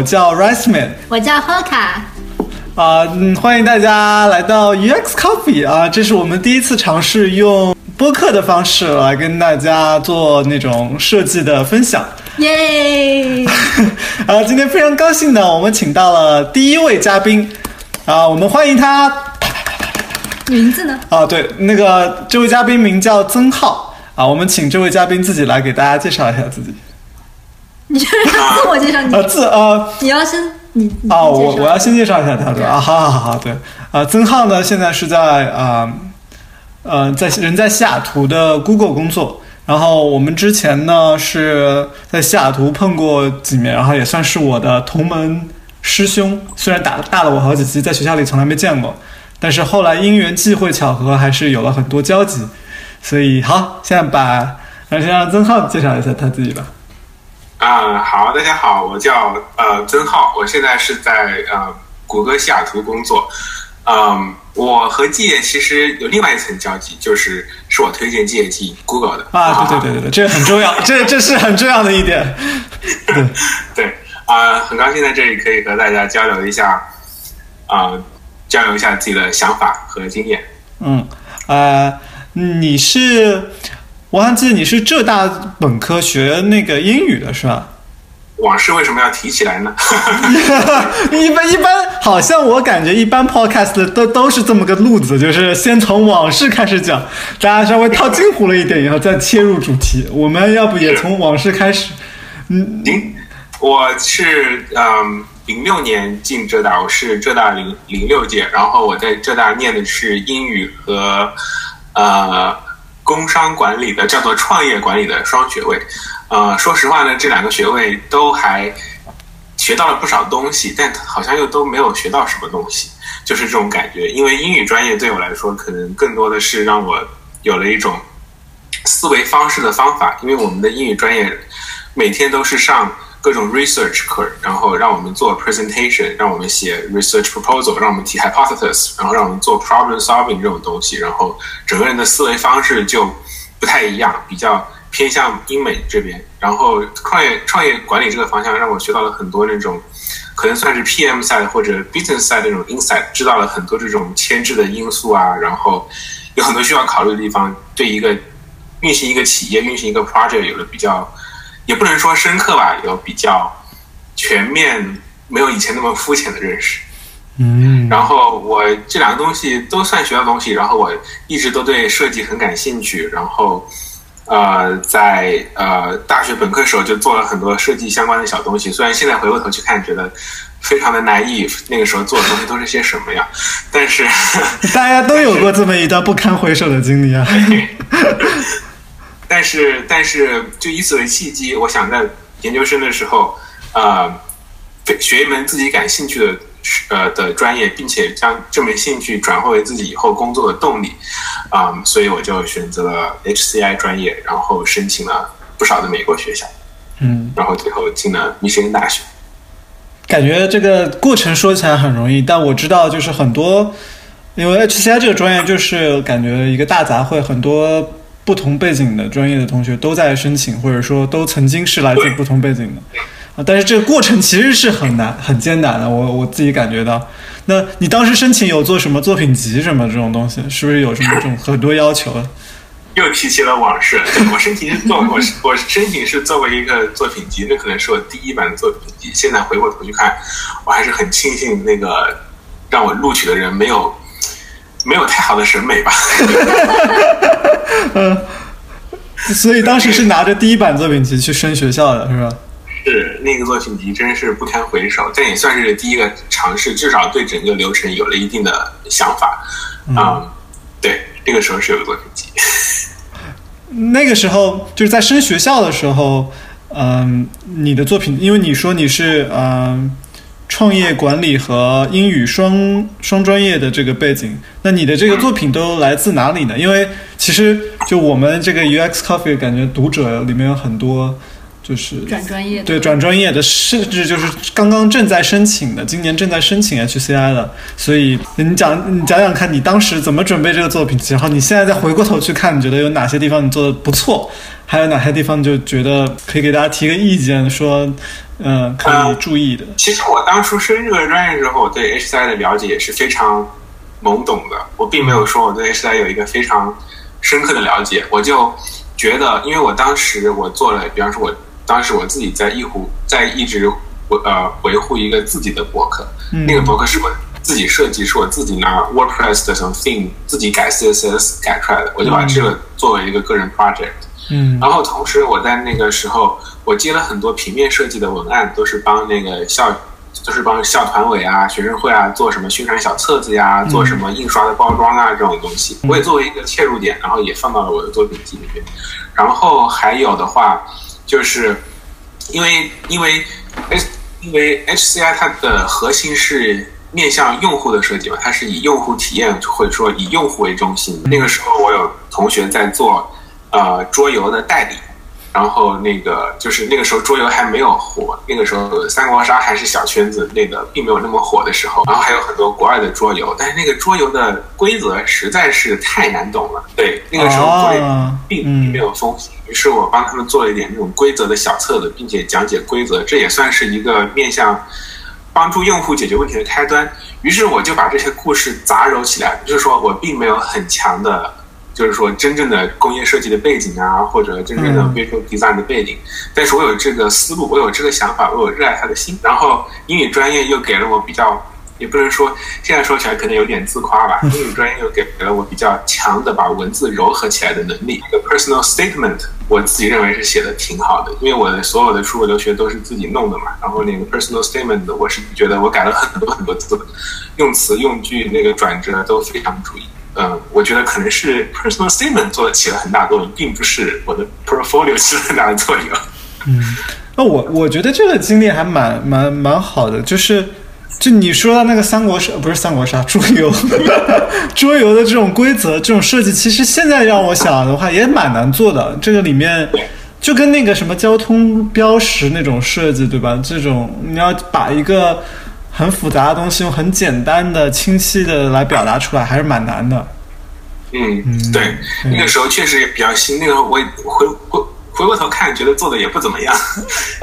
我叫 Rice Man，我叫 Hoka。啊，嗯，欢迎大家来到 UX Coffee 啊！这是我们第一次尝试用播客的方式来跟大家做那种设计的分享。耶！啊，今天非常高兴呢，我们请到了第一位嘉宾啊，我们欢迎他。名字呢？啊，对，那个这位嘉宾名叫曾浩啊，我们请这位嘉宾自己来给大家介绍一下自己。你就是他自我介绍，你啊自啊你要先你你啊，我我要先介绍一下他对吧？啊，好好好好，对。啊，曾浩呢现在是在啊呃在人在西雅图的 Google 工作，然后我们之前呢是在西雅图碰过几面，然后也算是我的同门师兄，虽然打大了我好几级，在学校里从来没见过，但是后来因缘际会巧合，还是有了很多交集，所以好，现在把让先让曾浩介绍一下他自己吧。啊、好，大家好，我叫呃曾浩，我现在是在呃谷歌西雅图工作。嗯，我和季业其实有另外一层交集，就是是我推荐季业进 Google 的啊，对对对对对，这个很重要，这这是很重要的一点。对，对啊、很高兴在这里可以和大家交流一下啊、交流一下自己的想法和经验。嗯，呃，你是，我还记得你是浙大本科学那个英语的是吧？往事为什么要提起来呢？一 般一般，好像我感觉一般 podcast 都都是这么个路子，就是先从往事开始讲，大家稍微套近乎了一点以后再切入主题。我们要不也从往事开始？嗯，您，我是嗯零六年进浙大，我是浙大零零六届，然后我在浙大念的是英语和呃工商管理的，叫做创业管理的双学位。呃，说实话呢，这两个学位都还学到了不少东西，但好像又都没有学到什么东西，就是这种感觉。因为英语专业对我来说，可能更多的是让我有了一种思维方式的方法，因为我们的英语专业每天都是上各种 research 课，然后让我们做 presentation，让我们写 research proposal，让我们提 hypothesis，然后让我们做 problem solving 这种东西，然后整个人的思维方式就不太一样，比较偏向英美这边。然后创业创业管理这个方向让我学到了很多那种可能算是 PM side 或者 business side 那种 insight，知道了很多这种牵制的因素啊，然后有很多需要考虑的地方，对一个运行一个企业、运行一个 project 有了比较，也不能说深刻吧，有比较全面，没有以前那么肤浅的认识。嗯，然后我这两个东西都算学到东西，然后我一直都对设计很感兴趣，然后呃，在呃大学本科时候就做了很多设计相关的小东西，虽然现在回过头去看，觉得非常的 naive，那个时候做的东西都是些什么呀？但是大家都有过这么一段不堪回首的经历啊。但是但是就以此为契机，我想在研究生的时候，呃，学一门自己感兴趣的呃的专业，并且将这门兴趣转化为自己以后工作的动力，啊、所以我就选择了 HCI 专业，然后申请了不少的美国学校，嗯，然后最后进了密歇根大学。感觉这个过程说起来很容易，但我知道就是很多，因为 HCI 这个专业就是感觉一个大杂烩，很多不同背景的专业的同学都在申请，或者说都曾经是来自不同背景的。啊，但是这个过程其实是很难、很艰难的，我我自己感觉到。那你当时申请有做什么作品集什么这种东西？是不是有什么这种很多要求？又提起了往事。我申请是做，我我申请是作为一个作品集，那可能是我第一版的作品集。现在回过头去看，我还是很庆幸那个让我录取的人没有没有太好的审美吧。嗯所以当时是拿着第一版作品集去升学校的，是吧？是那个作品集真是不堪回首，但也算是第一个尝试，至少对整个流程有了一定的想法。啊、对，那个时候是有个作品集。那个时候就是在升学校的时候，嗯，你的作品，因为你说你是嗯创业管理和英语双双专业的这个背景，那你的这个作品都来自哪里呢？因为其实就我们这个 UX Coffee 感觉读者里面有很多就是转专业的，对转专业的，甚至就是刚刚正在申请的，今年正在申请 HCI 的，所以你讲你讲讲看你当时怎么准备这个作品，然后你现在再回过头去看，你觉得有哪些地方你做的不错，还有哪些地方就觉得可以给大家提个意见，说嗯可以注意的？其实我当初升这个专业的时候，我对 HCI 的了解也是非常懵懂的，我并没有说我对 HCI 有一个非常深刻的了解，我就觉得，因为我当时我做了，比方说我当时我自己在一湖在一直维呃维护一个自己的博客，那个博客是我自己设计，是我自己拿 WordPress 的什么 theme 自己改 CSS 改出来的，我就把这个作为一个个人 project。嗯，然后同时我在那个时候，我接了很多平面设计的文案，都是帮那个校，就是帮校团委啊、学生会啊做什么宣传小册子呀，做什么印刷的包装啊这种东西，我也作为一个切入点，然后也放到了我的作品集里面。然后还有的话，就是因为因为 H 因为 HCI 它的核心是面向用户的设计嘛，它是以用户体验或者说以用户为中心。那个时候我有同学在做。呃，桌游的代理，然后那个就是那个时候桌游还没有火，那个时候三国杀还是小圈子，那个并没有那么火的时候，然后还有很多国外的桌游，但是那个桌游的规则实在是太难懂了。对，那个时候国内并并没有风行，于是我帮他们做了一点那种规则的小册子，并且讲解规则，这也算是一个面向帮助用户解决问题的开端。于是我就把这些故事杂糅起来，就是说我并没有很强的。就是说，真正的工业设计的背景啊，或者真正的 visual design 的背景，但是我有这个思路，我有这个想法，我有热爱它的心。然后英语专业又给了我比较，也不能说现在说起来可能有点自夸吧。英语专业又给了我比较强的把文字糅合起来的能力。一个 personal statement，我自己认为是写的挺好的，因为我的所有的出国留学都是自己弄的嘛。然后那个 personal statement，我是觉得我改了很多很多字，用词用句那个转折都非常注意。嗯，我觉得可能是 personal statement 做起了很大作用，并不是我的 portfolio 起了很大的作用。嗯，那我我觉得这个经历还蛮蛮蛮好的，就是就你说到那个三国杀，不是三国杀，桌游，桌游的这种规则、这种设计，其实现在让我想的话也蛮难做的。这个里面就跟那个什么交通标识那种设计，对吧？这种你要把一个。很复杂的东西用很简单的、清晰的来表达出来，还是蛮难的。嗯，对，那个时候确实也比较新。那个我回回回过头看，觉得做的也不怎么样。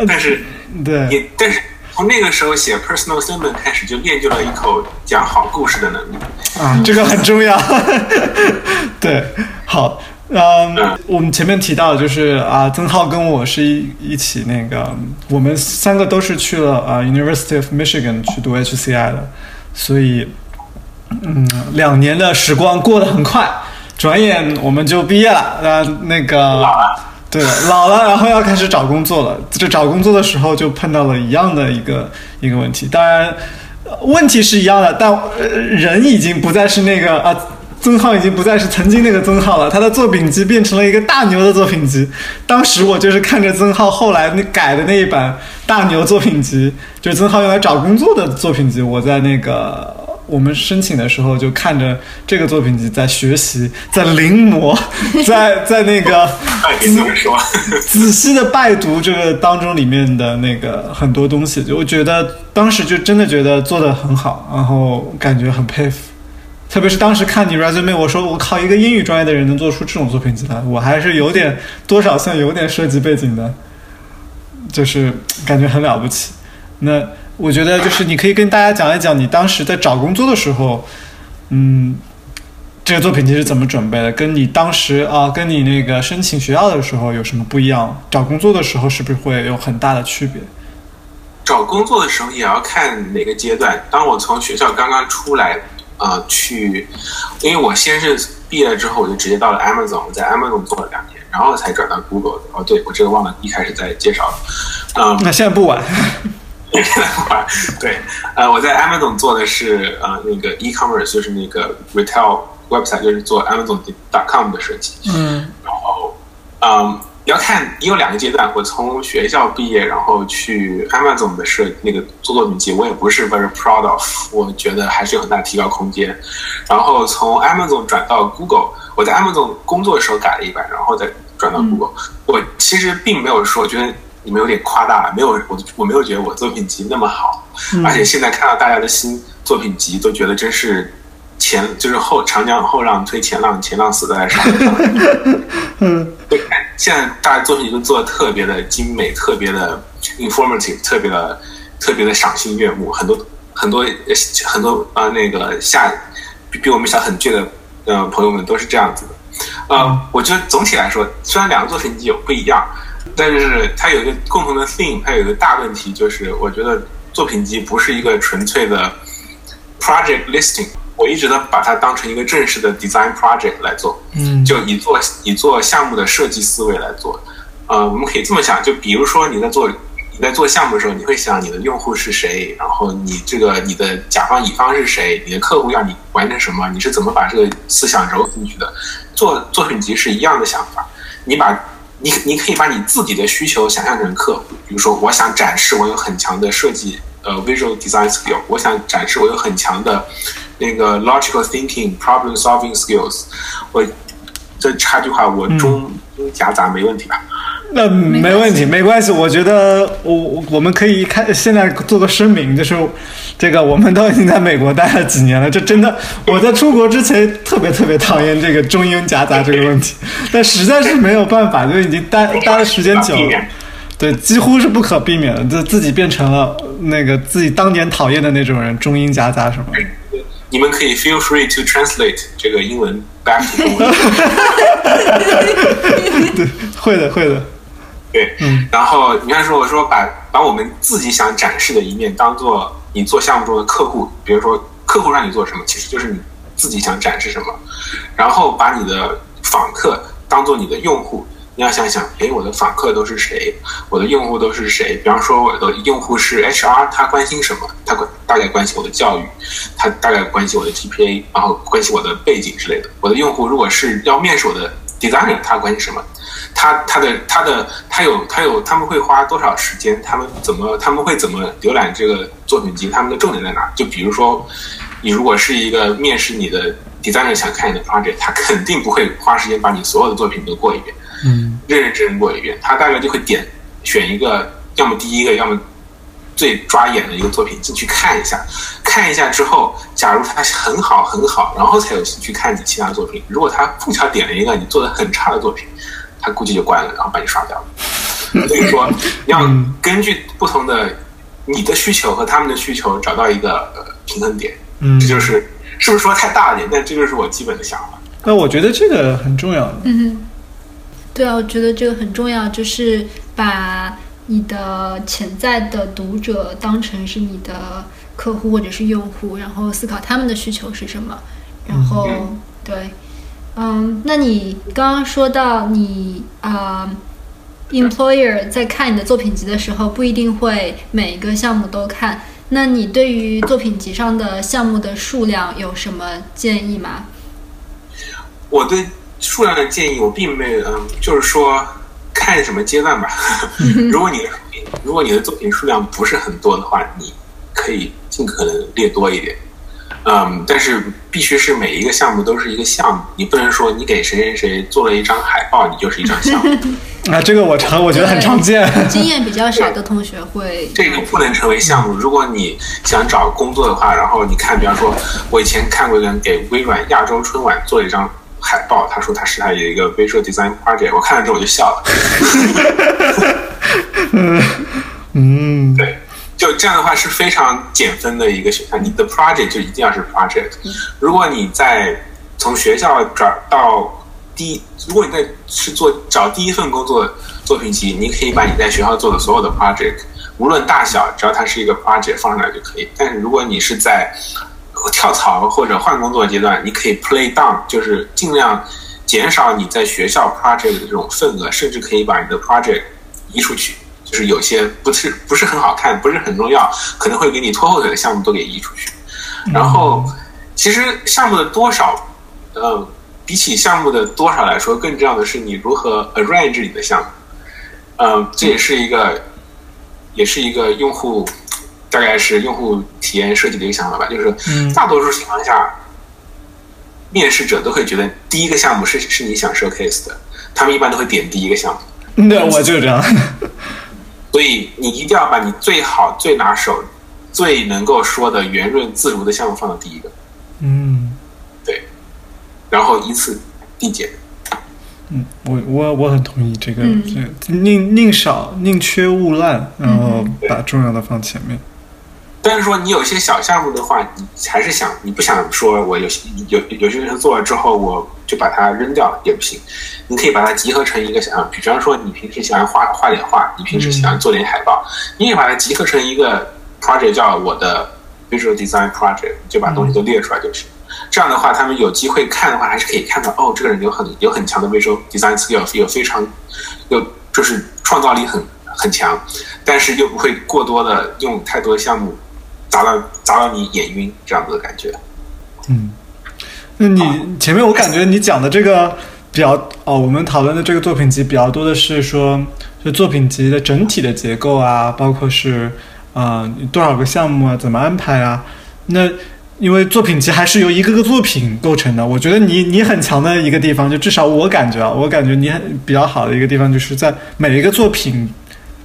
但是，对，也但是从那个时候写 personal statement 开始，就练就了一口讲好故事的能力。啊，这个很重要。对，好。嗯，我们前面提到就是啊，曾浩跟我是一一起那个，我们三个都是去了啊 University of Michigan 去读 HCI 的，所以嗯，两年的时光过得很快，转眼我们就毕业了。啊，那个对老了，然后要开始找工作了。这找工作的时候就碰到了一样的一个一个问题，当然问题是一样的，但人已经不再是那个啊。曾浩已经不再是曾经那个曾浩了，他的作品集变成了一个大牛的作品集。当时我就是看着曾浩后来那改的那一版大牛作品集，就是曾浩用来找工作的作品集。我在那个我们申请的时候就看着这个作品集在学习，在临摹，在 在那个仔细的拜读这个当中里面的那个很多东西，就我觉得当时就真的觉得做的很好，然后感觉很佩服。特别是当时看你 resume，我说我靠，一个英语专业的人能做出这种作品集来，我还是有点多少算有点设计背景的，就是感觉很了不起。那我觉得就是你可以跟大家讲一讲你当时在找工作的时候，嗯，这个作品集是怎么准备的，跟你当时啊，跟你那个申请学校的时候有什么不一样？找工作的时候是不是会有很大的区别？找工作的时候也要看哪个阶段。当我从学校刚刚出来。呃，去，因为我先是毕业了之后，我就直接到了 Amazon，我在 Amazon 做了两年，然后才转到 Google 的。哦，对我这个忘了一开始在介绍了。嗯，那现在不晚。现在不晚。对，呃，我在 Amazon 做的是呃那个 e-commerce，就是那个 retail website，就是做 Amazon.com 的设计。嗯。然后，嗯。要看，你有两个阶段。我从学校毕业，然后去 Amazon 的设那个做作品集，我也不是 very proud of，我觉得还是有很大提高空间。然后从 Amazon 转到 Google，我在 Amazon 工作的时候改了一版，然后再转到 Google。我其实并没有说，我觉得你们有点夸大，没有我我没有觉得我作品集那么好，而且现在看到大家的新作品集，都觉得真是。前就是后长江后浪推前浪，前浪死在沙滩上 嗯，对，现在大家作品都做的特别的精美，特别的 informative，特别的特别的赏心悦目，很多很多很多呃那个下比比我们小很倔的呃朋友们都是这样子的。呃，我觉得总体来说，虽然两个作品集有不一样，但是它有一个共同的 theme，它有一个大问题，就是我觉得作品集不是一个纯粹的 project listing。我一直呢把它当成一个正式的 design project 来做，嗯就以做以做项目的设计思维来做。呃，我们可以这么想，就比如说你在做你在做项目的时候，你会想你的用户是谁，然后你这个你的甲方乙方是谁，你的客户要你完成什么，你是怎么把这个思想揉进去的？做作品集是一样的想法，你把你你可以把你自己的需求想象成客户，比如说我想展示我有很强的设计呃 visual design skill，我想展示我有很强的那个 logical thinking problem solving skills，我这插句话，我中英夹杂没问题吧？那没问题，没关系。我觉得我我我们可以开现在做个声明，就是这个我们都已经在美国待了几年了，这真的我在出国之前特别特别讨厌这个中英夹杂这个问题，但实在是没有办法，就已经待待的时间久了对，几乎是不可避免的，就自己变成了那个自己当年讨厌的那种人，中英夹杂什么。你们可以 feel free to translate 这个英文 back to 中文。对，会的，会的。对，嗯，然后你看说，我说把把我们自己想展示的一面当做你做项目中的客户，比如说客户让你做什么，其实就是你自己想展示什么，然后把你的访客当做你的用户，你要想想，哎，我的访客都是谁？我的用户都是谁？比方说我的用户是 HR，他关心什么？他关大概关心我的教育，他大概关心我的 GPA，然后关心我的背景之类的。我的用户如果是要面试我的 designer，他关心什么？他他的他的他有他有他们会花多少时间？他们怎么他们会怎么浏览这个作品集？他们的重点在哪？就比如说，你如果是一个面试你的 designer 想看你的 project，他肯定不会花时间把你所有的作品都过一遍，嗯认认真真过一遍。他大概就会点选一个，要么第一个，要么最抓眼的一个作品进去看一下，看一下之后，假如他很好很好，然后才有兴趣看你其他作品。如果他碰巧点了一个你做的很差的作品，他估计就关了，然后把你刷掉了。所以说，你要根据不同的你的需求和他们的需求找到一个呃平衡点，嗯这，就是是不是说太大了点？但这就是我基本的想法。那我觉得这个很重要的。嗯，对啊，我觉得这个很重要，就是把你的潜在的读者当成是你的客户或者是用户，然后思考他们的需求是什么，然后、嗯对，嗯，那你刚刚说到你啊、employer 在看你的作品集的时候，不一定会每一个项目都看。那你对于作品集上的项目的数量有什么建议吗？我对数量的建议，我并没有，嗯，就是说看什么阶段吧。如果你的如果你的作品数量不是很多的话，你可以尽可能列多一点。嗯，但是必须是每一个项目都是一个项目，你不能说你给谁谁谁做了一张海报，你就是一张项目，啊，这个我常我觉得很常见。经验比较少的同学会这个不能成为项目。如果你想找工作的话，然后你看，比方说，我以前看过一个人给微软亚洲春晚做了一张海报，他说他是他有一个 visual design project，我看了之后我就笑了。嗯，对，就这样的话是非常减分的一个选项。你的 project 就一定要是 project。如果你在从学校转到第一，如果你在是做找第一份工作作品集，你可以把你在学校做的所有的 project，无论大小，只要它是一个 project 放上来就可以。但是如果你是在跳槽或者换工作阶段，你可以 play down，就是尽量减少你在学校 project 的这种份额，甚至可以把你的 project 移出去。就是有些不是不是很好看，不是很重要，可能会给你拖后腿的项目都给移出去。然后，其实项目的多少，呃，比起项目的多少来说，更重要的是你如何 arrange 你的项目。呃，这也是一个，也是一个用户，大概是用户体验设计的一个想法吧。就是嗯大多数情况下，面试者都会觉得第一个项目是是你想 showcase 的，他们一般都会点第一个项目。对，我就是这样。所以你一定要把你最好、最拿手、最能够说的圆润自如的项目放到第一个，嗯，对，然后依次递减。嗯，我我我很同意这个，嗯这宁宁少宁缺毋滥，然后把重要的放前面。但是说你有些小项目的话，你还是想你不想说我有有有些人做了之后我就把它扔掉也不行，你可以把它集合成一个想，比方说你平时喜欢画画点画，你平时喜欢做点海报，你也把它集合成一个 project 叫我的 visual design project，就把东西都列出来就行。这样的话，他们有机会看的话，还是可以看到哦，这个人有很有很强的 visual design skill，有非常有就是创造力很很强，但是又不会过多的用太多项目砸到砸到你眼晕这样子的感觉。嗯，那你前面我感觉你讲的这个比较哦，我们讨论的这个作品集比较多的是说，就作品集的整体的结构啊，包括是啊、多少个项目啊，怎么安排啊？那因为作品集还是由一个个作品构成的，我觉得你你很强的一个地方，就至少我感觉啊，我感觉你很比较好的一个地方，就是在每一个作品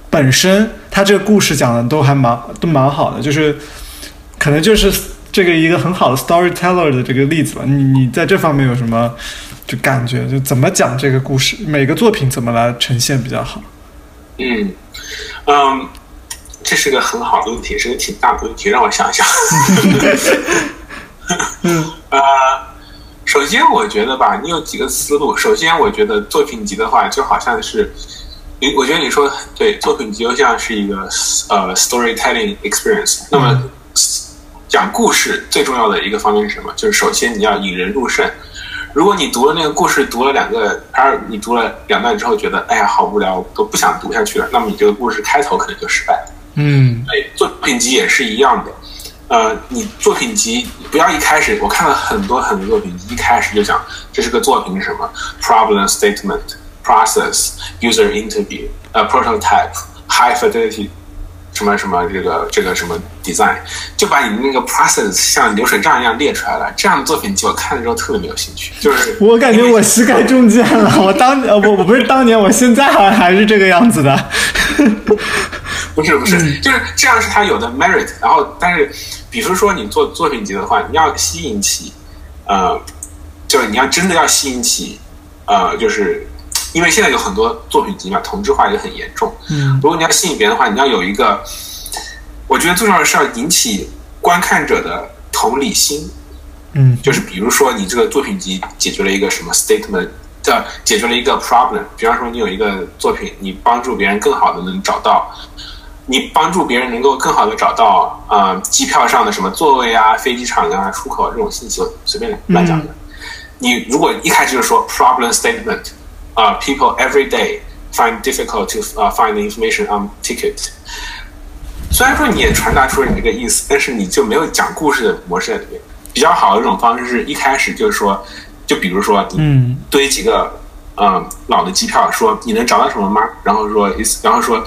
本身，它这个故事讲的都还蛮都蛮好的，就是可能就是这个一个很好的 storyteller 的这个例子吧。你你在这方面有什么就感觉，就怎么讲这个故事，每个作品怎么来呈现比较好？嗯嗯，这是个很好的问题，是个挺大的问题，让我想想。嗯呃，首先我觉得吧，你有几个思路。首先，我觉得作品集的话，就好像是，你我觉得你说对，作品集就像是一个呃 storytelling experience。那么讲故事最重要的一个方面是什么？就是首先你要引人入胜。如果你读了那个故事，读了两个，而你读了两段之后觉得，哎呀，好无聊，都不想读下去了，那么你这个故事开头可能就失败了。嗯对，作品集也是一样的。呃，你作品集不要一开始，我看了很多很多作品集，一开始就讲这是个作品是什么 problem statement process user interview 呃 prototype high fidelity 什么什么这个这个什么 design，就把你那个 process 像流水账一样列出来了。这样的作品集我看了之后特别没有兴趣，就是 我感觉我膝盖中箭了。我当呃我我不是当年，我现在好像还是这个样子的。不是不是，就是这样是它有的 merit。然后，但是，比如说你做作品集的话，你要吸引起，呃，就是你要真的要吸引起，呃，就是因为现在有很多作品集嘛，同质化也很严重。嗯如果你要吸引别人的话，你要有一个，我觉得最重要的是要引起观看者的同理心。嗯就是比如说你这个作品集解决了一个什么 statement，呃，解决了一个 problem。比方说你有一个作品，你帮助别人更好的能找到，你帮助别人能够更好的找到呃机票上的什么座位啊、飞机场啊、出口这种信息，随便乱讲的。你如果一开始就说 problem statement，啊、p e o p l e every day find difficult to 呃 find the information on ticket。虽然说你也传达出了你这个意思，但是你就没有讲故事的模式在里面。比较好的一种方式是一开始就是说，就比如说你嗯堆几个呃老的机票，说你能找到什么吗？然后说，然后说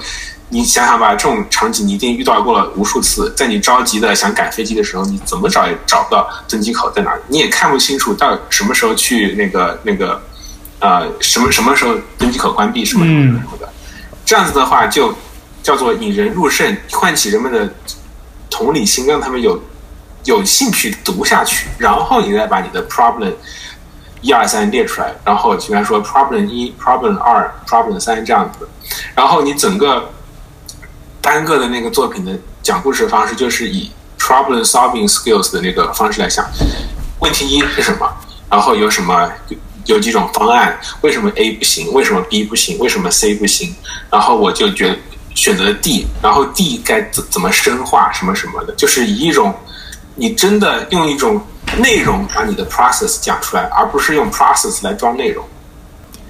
你想想吧，这种场景你一定遇到过了无数次。在你着急的想赶飞机的时候，你怎么找也找不到登机口在哪里，你也看不清楚到什么时候去那个那个呃什么什么时候登机口关闭，什么什么什么的。这样子的话，就叫做引人入胜，唤起人们的同理心，让他们有有兴趣读下去，然后你再把你的 problem 一二三列出来，然后比方说 problem 一、problem 二、problem 三这样子，然后你整个单个的那个作品的讲故事的方式，就是以 problem solving skills 的那个方式来想，问题一是什么，然后有什么有有几种方案，为什么 A 不行，为什么 B 不行，为什么 C 不行，然后我就觉得选择 D，然后 D 该怎怎么深化什么什么的，就是以一种你真的用一种内容把你的 process 讲出来，而不是用 process 来装内容。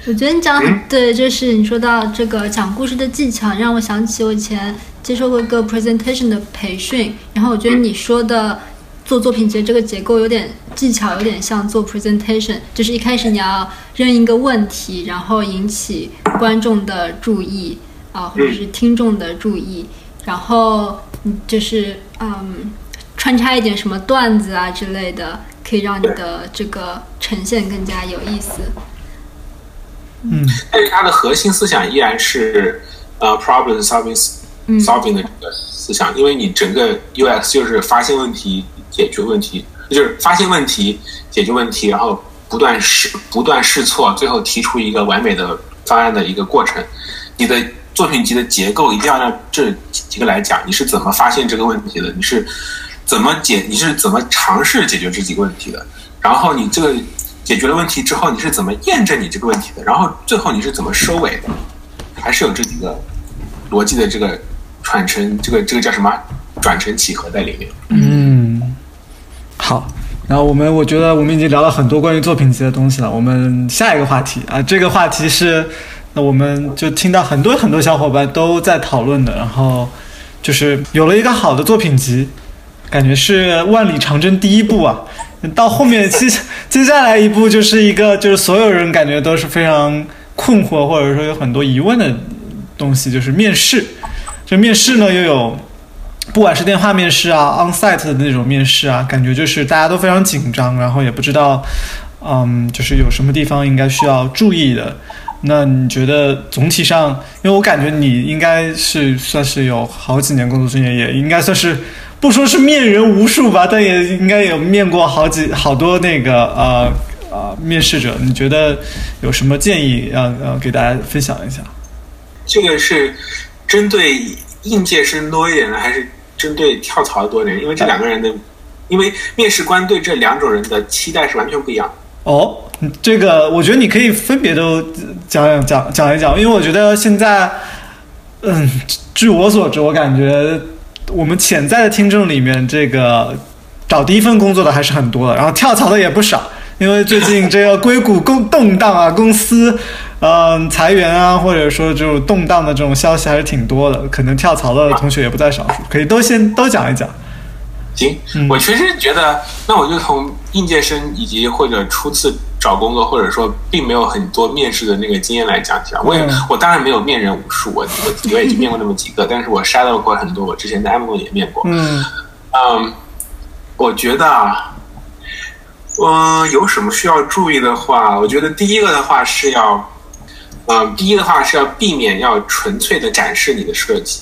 我觉得你讲得嗯很对，就是你说到这个讲故事的技巧，让我想起我以前接受过一个 presentation 的培训，然后我觉得你说的做作品其实这个结构有点技巧，有点像做 presentation，就是一开始你要扔一个问题，然后引起观众的注意啊、或者是听众的注意，然后嗯就是嗯穿插一点什么段子啊之类的，可以让你的这个呈现更加有意思。嗯。但是它的核心思想依然是呃 problem solving 嗯。solving 的这个思想，因为你整个 UX 就是发现问题、解决问题，就是发现问题、解决问题，然后不断试不断试错，最后提出一个完美的方案的一个过程。你的作品集的结构一定要让这几个来讲，你是怎么发现这个问题的？你是怎么解？你是怎么尝试解决这几个问题的？然后你这个解决了问题之后，你是怎么验证你这个问题的？然后最后你是怎么收尾的？还是有这几个逻辑的这个传承，这个这个叫什么转承起合在里面？嗯，好。然后我们我觉得我们已经聊了很多关于作品集的东西了。我们下一个话题啊，这个话题是那我们就听到很多很多小伙伴都在讨论的。然后就是有了一个好的作品集，感觉是万里长征第一步啊。到后面接接下来一步就是一个就是所有人感觉都是非常困惑或者说有很多疑问的东西，就是面试。这面试呢又有。不管是电话面试啊，on-site 的那种面试啊，感觉就是大家都非常紧张，然后也不知道，嗯，就是有什么地方应该需要注意的。那你觉得总体上，因为我感觉你应该是算是有好几年工作经验，也应该算是不说是面人无数吧，但也应该有面过好几好多那个呃呃面试者。你觉得有什么建议要要给大家分享一下？这个是针对应届生多一点的，还是？针对跳槽的多一点，因为这两个人的，因为面试官对这两种人的期待是完全不一样。哦，这个我觉得你可以分别都讲讲讲讲一讲，因为我觉得现在，嗯，据我所知，我感觉我们潜在的听众里面，这个找第一份工作的还是很多的，然后跳槽的也不少。因为最近这个硅谷公动荡啊，公司嗯裁员啊，或者说这种动荡的这种消息还是挺多的，可能跳槽的同学也不在少数，可以都先都讲一讲。行，我确实觉得，那我就从应届生以及或者初次找工作，或者说并没有很多面试的那个经验来讲讲。我也我当然没有面人无数，我我我也就面过那么几个，但是我筛到过很多，我之前在 M 也面过。嗯嗯，我觉得啊。嗯，有什么需要注意的话？我觉得第一个的话是要，嗯，第一的话是要避免要纯粹的展示你的设计，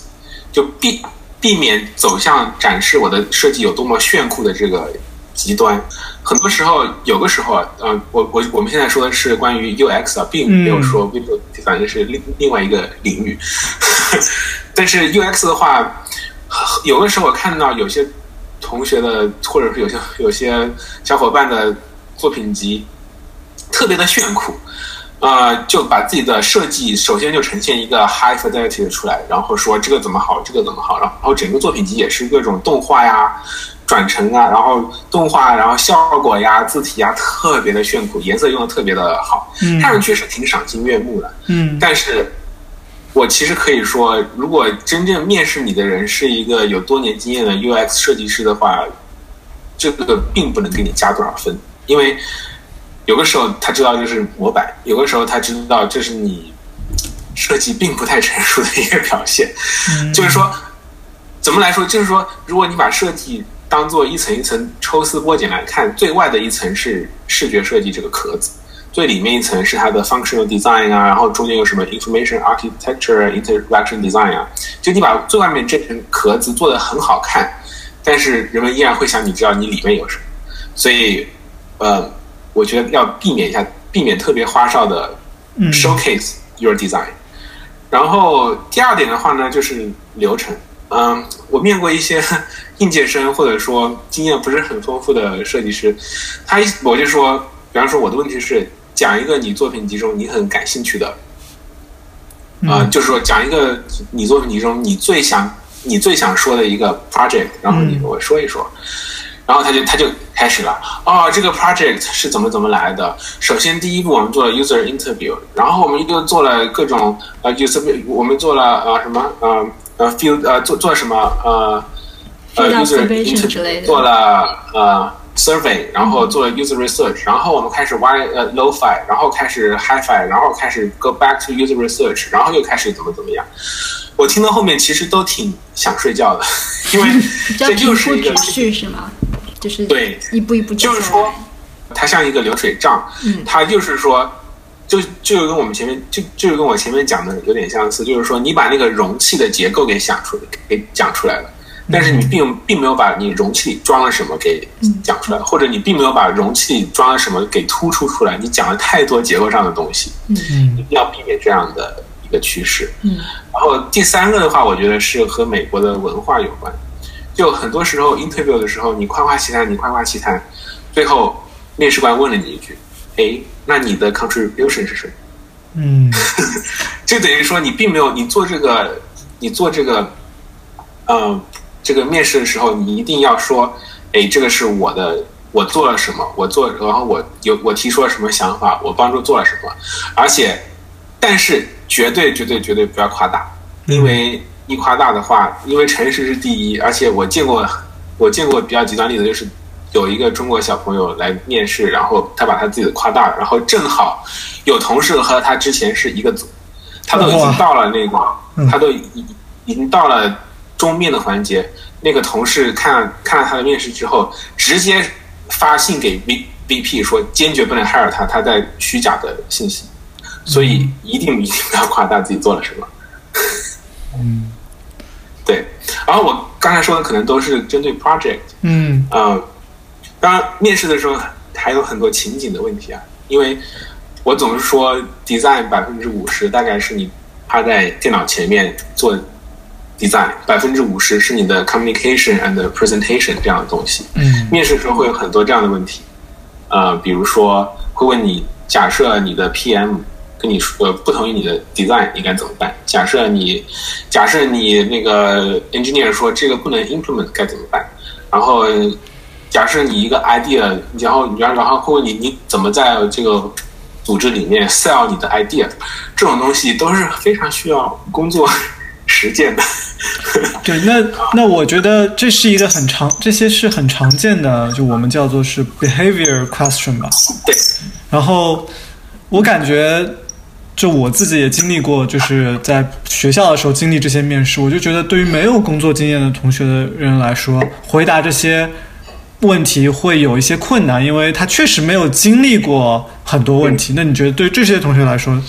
就避避免走向展示我的设计有多么炫酷的这个极端。很多时候，有的时候，嗯，我我我们现在说的是关于 UX 啊，并没有说 Visual Design 是另另外一个领域。但是 UX 的话，有的时候我看到有些。同学的，或者是有些有些小伙伴的作品集，特别的炫酷，呃，就把自己的设计首先就呈现一个 high fidelity 的出来，然后说这个怎么好，这个怎么好，然后整个作品集也是各种动画呀、转成啊，然后动画，然后效果呀、字体呀，特别的炫酷，颜色用的特别的好，看上去是挺赏心悦目的，嗯，但是。我其实可以说，如果真正面试你的人是一个有多年经验的 UX 设计师的话，这个并不能给你加多少分，因为有的时候他知道这是模板，有的时候他知道这是你设计并不太成熟的一个表现。就是说，怎么来说？就是说，如果你把设计当做一层一层抽丝剥茧来看，最外的一层是视觉设计这个壳子。最里面一层是它的 functional design 啊，然后中间有什么 information architecture interaction design 啊，就你把最外面这层壳子做的很好看，但是人们依然会想你知道你里面有什么，所以呃，我觉得要避免一下，避免特别花哨的 showcase your design。然后第二点的话呢，就是流程。嗯，我面过一些 应届生或者说经验不是很丰富的设计师，他我就说，比方说我的问题是。讲一个你作品集中你很感兴趣的，啊，就是说讲一个你作品集中你最想你最想说的一个 project，然后你跟我说一说，然后他就他就开始了，哦，这个 project 是怎么怎么来的？首先第一步我们做了 user interview，然后我们又做了各种呃 user，我们做了呃什么呃呃 field 呃做做什么呃呃 user interview 做了呃。survey，然后做 user research，然后我们开始 low-fi，然后开始 high-fi，然后开始 go back to user research，然后又开始怎么怎么样。我听到后面其实都挺想睡觉的，因为 这就是一个序是吗？就是对一步一步就是说，它像一个流水账，嗯，它就是说，就就跟我们前面就就跟我前面讲的有点相似，就是说你把那个容器的结构给想出给讲出来了。但是你并并没有把你容器里装了什么给讲出来，或者你并没有把容器里装了什么给突出出来，你讲了太多结构上的东西，嗯一定要避免这样的一个趋势。嗯然后第三个的话，我觉得是和美国的文化有关。就很多时候 interview 的时候，你夸夸其谈，你夸夸其谈，最后面试官问了你一句：“哎，那你的 contribution 是什么？”嗯 就等于说你并没有你做这个你做这个，嗯、这个面试的时候，你一定要说，哎，这个是我的，我做了什么，我做，然后我有我提出了什么想法，我帮助做了什么，而且，但是绝对绝对绝对不要夸大，因为一夸大的话，因为诚实是第一，而且我见过我见过比较极端例子，就是有一个中国小朋友来面试，然后他把他自己的夸大了，然后正好有同事和他之前是一个组，他都已经到了那个，嗯。他都已已经到了终面的环节，那个同事看看了他的面试之后，直接发信给 V VP 说坚决不能 hire 他，他在虚假的信息，所以一定一定不要夸大自己做了什么。嗯。对，然后我刚才说的可能都是针对 project，嗯。呃，当然面试的时候还有很多情景的问题啊，因为我总是说 design 百分之五十大概是你趴在电脑前面做 design，百分之五十是你的 communication and presentation 这样的东西。嗯面试的时候会有很多这样的问题，呃，比如说会问你，假设你的 PM 跟你说呃不同意你的 design，你该怎么办？假设你假设你那个 engineer 说这个不能 implement 该怎么办？然后假设你一个 idea，然后然后然后会问你你怎么在这个组织里面 sell 你的 idea，这种东西都是非常需要工作实践的。对，那那我觉得这是一个很常，这些是很常见的，就我们叫做是 behavior question 吧。对，然后我感觉，就我自己也经历过，就是在学校的时候经历这些面试，我就觉得对于没有工作经验的同学的人来说，回答这些问题会有一些困难，因为他确实没有经历过很多问题。那你觉得对这些同学来说，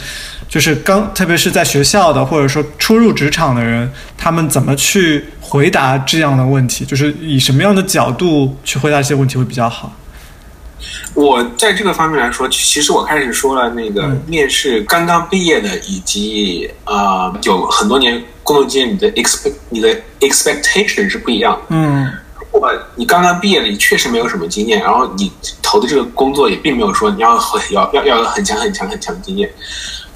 就是刚特别是在学校的，或者说初入职场的人，他们怎么去回答这样的问题？就是以什么样的角度去回答这些问题会比较好？我在这个方面来说，其实我开始说了，那个嗯面试刚刚毕业的，以及呃有很多年工作经验，你的 expect 你的 expectation 是不一样的。嗯如果你刚刚毕业了，你确实没有什么经验，然后你投的这个工作也并没有说你要很要要要有很强很强很强的经验。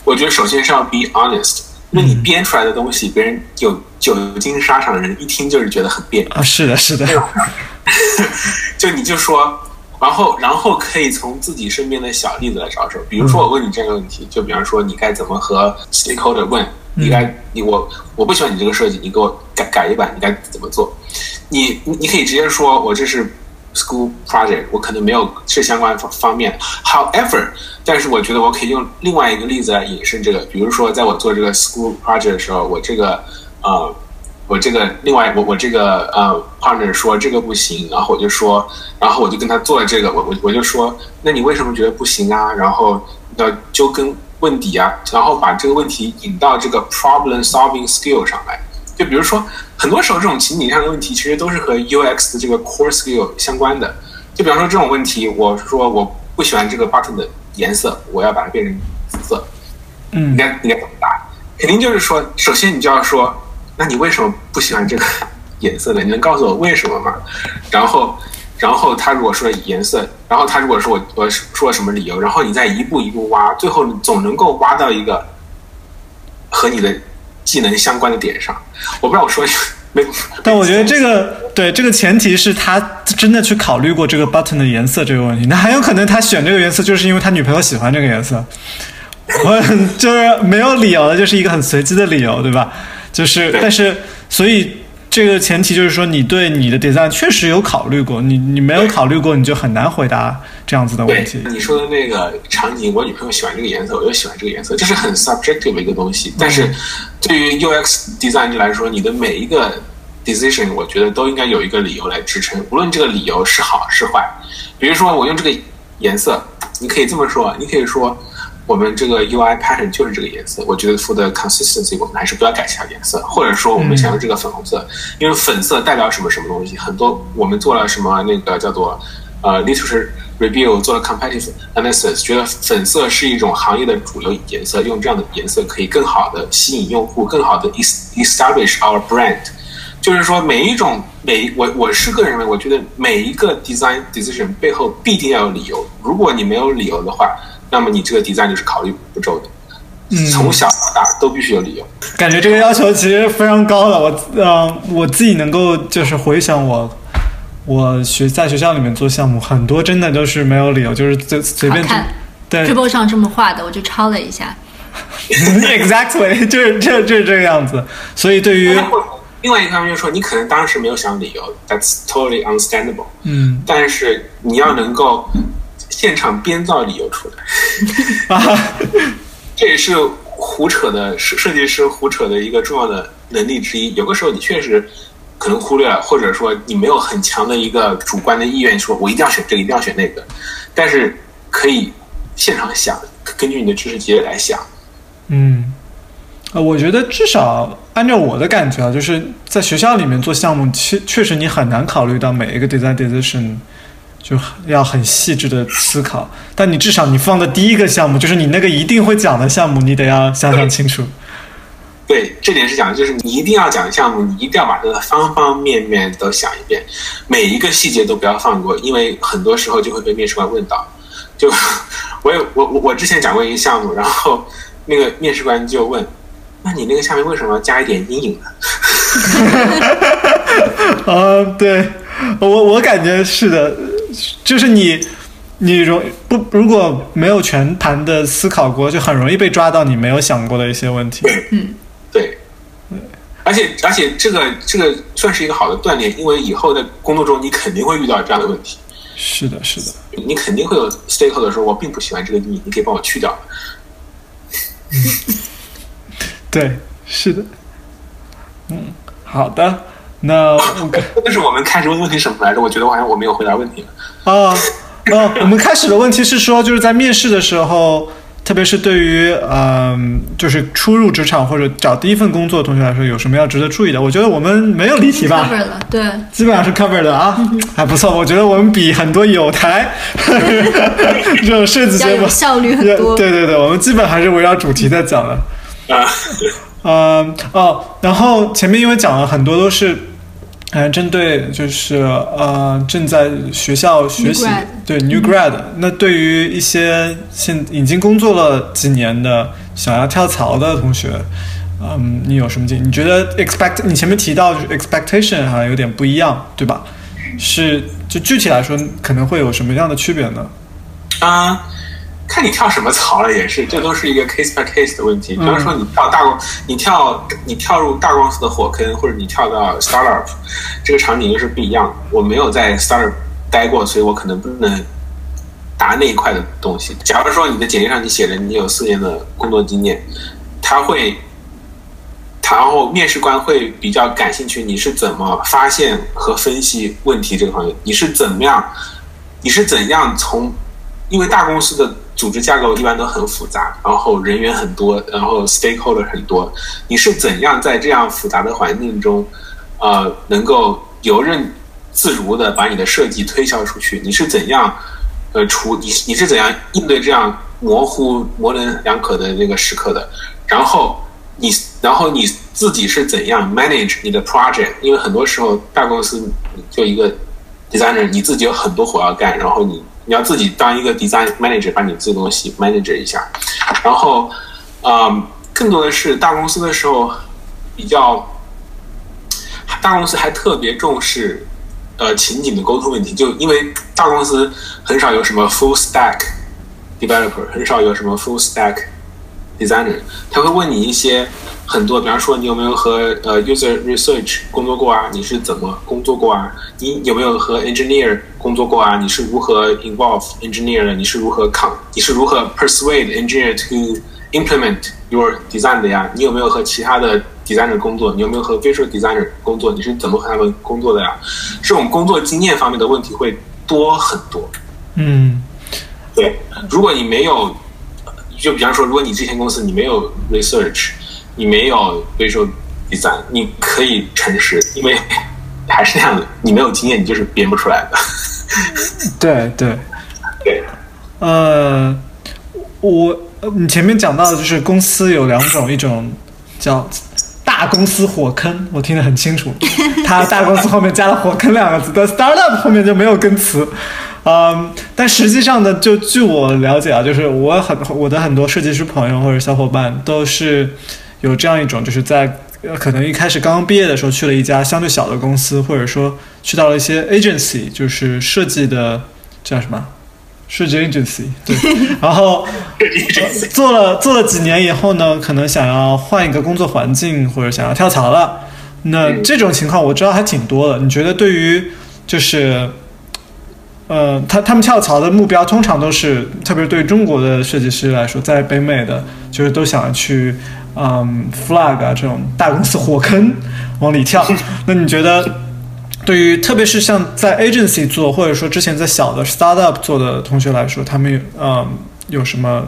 我觉得首先是要 be honest，因为你编出来的东西，别人有久经沙场的人一听就是觉得很别扭。啊，是的，是的，就你就说，然后然后可以从自己身边的小例子来着手。比如说我问你这个问题，就比方说你该怎么和 stakeholder 问，你该你我我不喜欢你这个设计，你给我改改一版，你该怎么做？你你你可以直接说我这是 school project，我可能没有这相关方方面。However，但是我觉得我可以用另外一个例子来引申这个，比如说在我做这个 school project 的时候，我这个呃。我这个另外我我这个呃 partner 说这个不行，然后我就说，然后我就跟他做了这个，我我我就说，那你为什么觉得不行啊？然后要揪根问底啊，然后把这个问题引到这个 problem solving skill 上来。就比如说，很多时候这种情景上的问题，其实都是和 UX 的这个 core skill 相关的。就比方说这种问题，我是说我不喜欢这个 button 的颜色，我要把它变成紫色，嗯应该应该怎么答？肯定就是说，首先你就要说，那你为什么不喜欢这个颜色呢？你能告诉我为什么吗？然后，然后他如果说颜色，然后他如果说我我说了什么理由，然后你再一步一步挖，最后你总能够挖到一个和你的技能相关的点上。我不知道我说没，但我觉得这个对这个前提是他真的去考虑过这个 button 的颜色这个问题。那很有可能他选这个颜色就是因为他女朋友喜欢这个颜色，我 就是没有理由的，就是一个很随机的理由，对吧？就是但是所以这个前提就是说你对你的 design 确实有考虑过，你你没有考虑过，你就很难回答这样子的问题。你说的那个场景，我女朋友喜欢这个颜色，我就喜欢这个颜色，这是很 subjective 的一个东西。但是对于 UX design 来说，你的每一个 decision，我觉得都应该有一个理由来支撑，无论这个理由是好是坏。比如说，我用这个颜色，你可以这么说，你可以说，我们这个 UI pattern 就是这个颜色，我觉得 for the consistency 我们还是不要改其他颜色，或者说我们想要这个粉红色，因为粉色代表什么什么东西，很多我们做了什么那个叫做呃 literature review 做了 competitive analysis，觉得粉色是一种行业的主流颜色，用这样的颜色可以更好的吸引用户，更好的 establish our brand。就是说，每一种每我我是个人认为，我觉得每一个 design decision 背后必定要有理由。如果你没有理由的话，那么你这个 design 就是考虑不周的。嗯，从小到大都必须有理由。感觉这个要求其实非常高了。我呃，我自己能够就是回想我我学在学校里面做项目，很多真的都是没有理由，就是随随便看。对直播上这么画的，我就抄了一下。exactly 就是这就是这个样子。所以对于另外一方面就是说，你可能当时没有想理由，that's totally understandable。嗯但是你要能够现场编造理由出来，啊这也是胡扯的设设计师胡扯的一个重要的能力之一。有个时候你确实可能忽略了，或者说你没有很强的一个主观的意愿，说我一定要选这个，一定要选那个，但是可以现场想，根据你的知识积累来想。嗯，呃，我觉得至少按照我的感觉啊，就是在学校里面做项目，确确实你很难考虑到每一个 design decision，就要很细致的思考。但你至少你放的第一个项目，就是你那个一定会讲的项目，你得要想想清楚。对，这点是讲的，就是你一定要讲项目，你一定要把它的方方面面都想一遍，每一个细节都不要放过，因为很多时候就会被面试官问到。就我有我我我之前讲过一个项目，然后那个面试官就问：“那你那个下面为什么要加一点阴影呢啊，对我我感觉是的，就是你你容不如果没有全盘的思考过，就很容易被抓到你没有想过的一些问题。？”嗯对，而且而且这个这个算是一个好的锻炼，因为以后在工作中你肯定会遇到这样的问题。是的，是的。你肯定会有 stakeholder 说，我并不喜欢这个你，你可以帮我去掉。对，是的。嗯，好的，那我跟 但是我们开始问问题什么来着？我觉得好像我没有回答问题。啊啊，我们开始的问题是说，就是在面试的时候，特别是对于嗯，就是初入职场或者找第一份工作的同学来说，有什么要值得注意的？我觉得我们没有离题吧 cover 了，对，基本上是 cover 的啊，还不错。我觉得我们比很多有台 这种设计节目效率很多。对对对，我们基本还是围绕主题在讲的。啊，嗯哦，然后前面因为讲了很多都是，呃，针对就是呃正在学校学习 New grad 对 new grad，、那对于一些现已经工作了几年的想要跳槽的同学，嗯，你有什么建议？你觉得 expect 你前面提到就是 expectation 好像有点不一样，对吧？是就具体来说可能会有什么样的区别呢？啊，看你跳什么槽了，也是，这都是一个 case by case 的问题。比方说，你跳大公，你跳你跳入大公司的火坑，或者你跳到 startup，这个场景又是不一样的。我没有在 startup 待过，所以我可能不能答那一块的东西。假如说你的简历上你写着你有四年的工作经验，他会。然后面试官会比较感兴趣，你是怎么发现和分析问题这个方面？你是怎么样？你是怎样从？因为大公司的组织架构一般都很复杂，然后人员很多，然后 stakeholder 很多。你是怎样在这样复杂的环境中，呃，能够游刃自如的把你的设计推销出去？你是怎样，呃，处你你是怎样应对这样模糊、模棱两可的那个时刻的？然后你，然后你自己是怎样 manage 你的 project？因为很多时候大公司就一个 designer，你自己有很多活要干，然后你你要自己当一个 design manager，把你自己的东西 manager 一下。然后，嗯，更多的是大公司的时候比较，大公司还特别重视呃情景的沟通问题，就因为大公司很少有什么 full stack developer，很少有什么 full stack designer，他会问你一些很多，比方说你有没有和呃 user research 工作过啊？你是怎么工作过啊？你有没有和 engineer 工作过啊？你是如何 involve engineer 的？你是如何 con 你是如何 persuade engineer to implement your design 的呀？你有没有和其他的 designer 工作？你有没有和 visual designer 工作？你是怎么和他们工作的呀？这种工作经验方面的问题会多很多。嗯对，如果你没有就比方说，如果你之前公司你没有 research，你没有 visual design，你可以诚实，因为还是那样的，你没有经验，你就是编不出来的。对 对，对，呃，我呃你前面讲到的就是公司有两种，一种叫大公司火坑，我听得很清楚，他大公司后面加了火坑两个字，但 startup 后面就没有跟词。嗯，但实际上呢，就据我了解啊，就是我很我的很多设计师朋友或者小伙伴都是有这样一种，就是在呃可能一开始刚刚毕业的时候去了一家相对小的公司，或者说去到了一些 agency，就是设计的叫什么设计 agency，对，然后做了做了几年以后呢，可能想要换一个工作环境，或者想要跳槽了。那这种情况我知道还挺多的。你觉得对于就是，呃，他他们跳槽的目标通常都是，特别是对中国的设计师来说，在北美的就是都想去，嗯，flag 啊这种大公司火坑往里跳。那你觉得？对于特别是像在 agency 做，或者说之前在小的 startup 做的同学来说，他们嗯有什么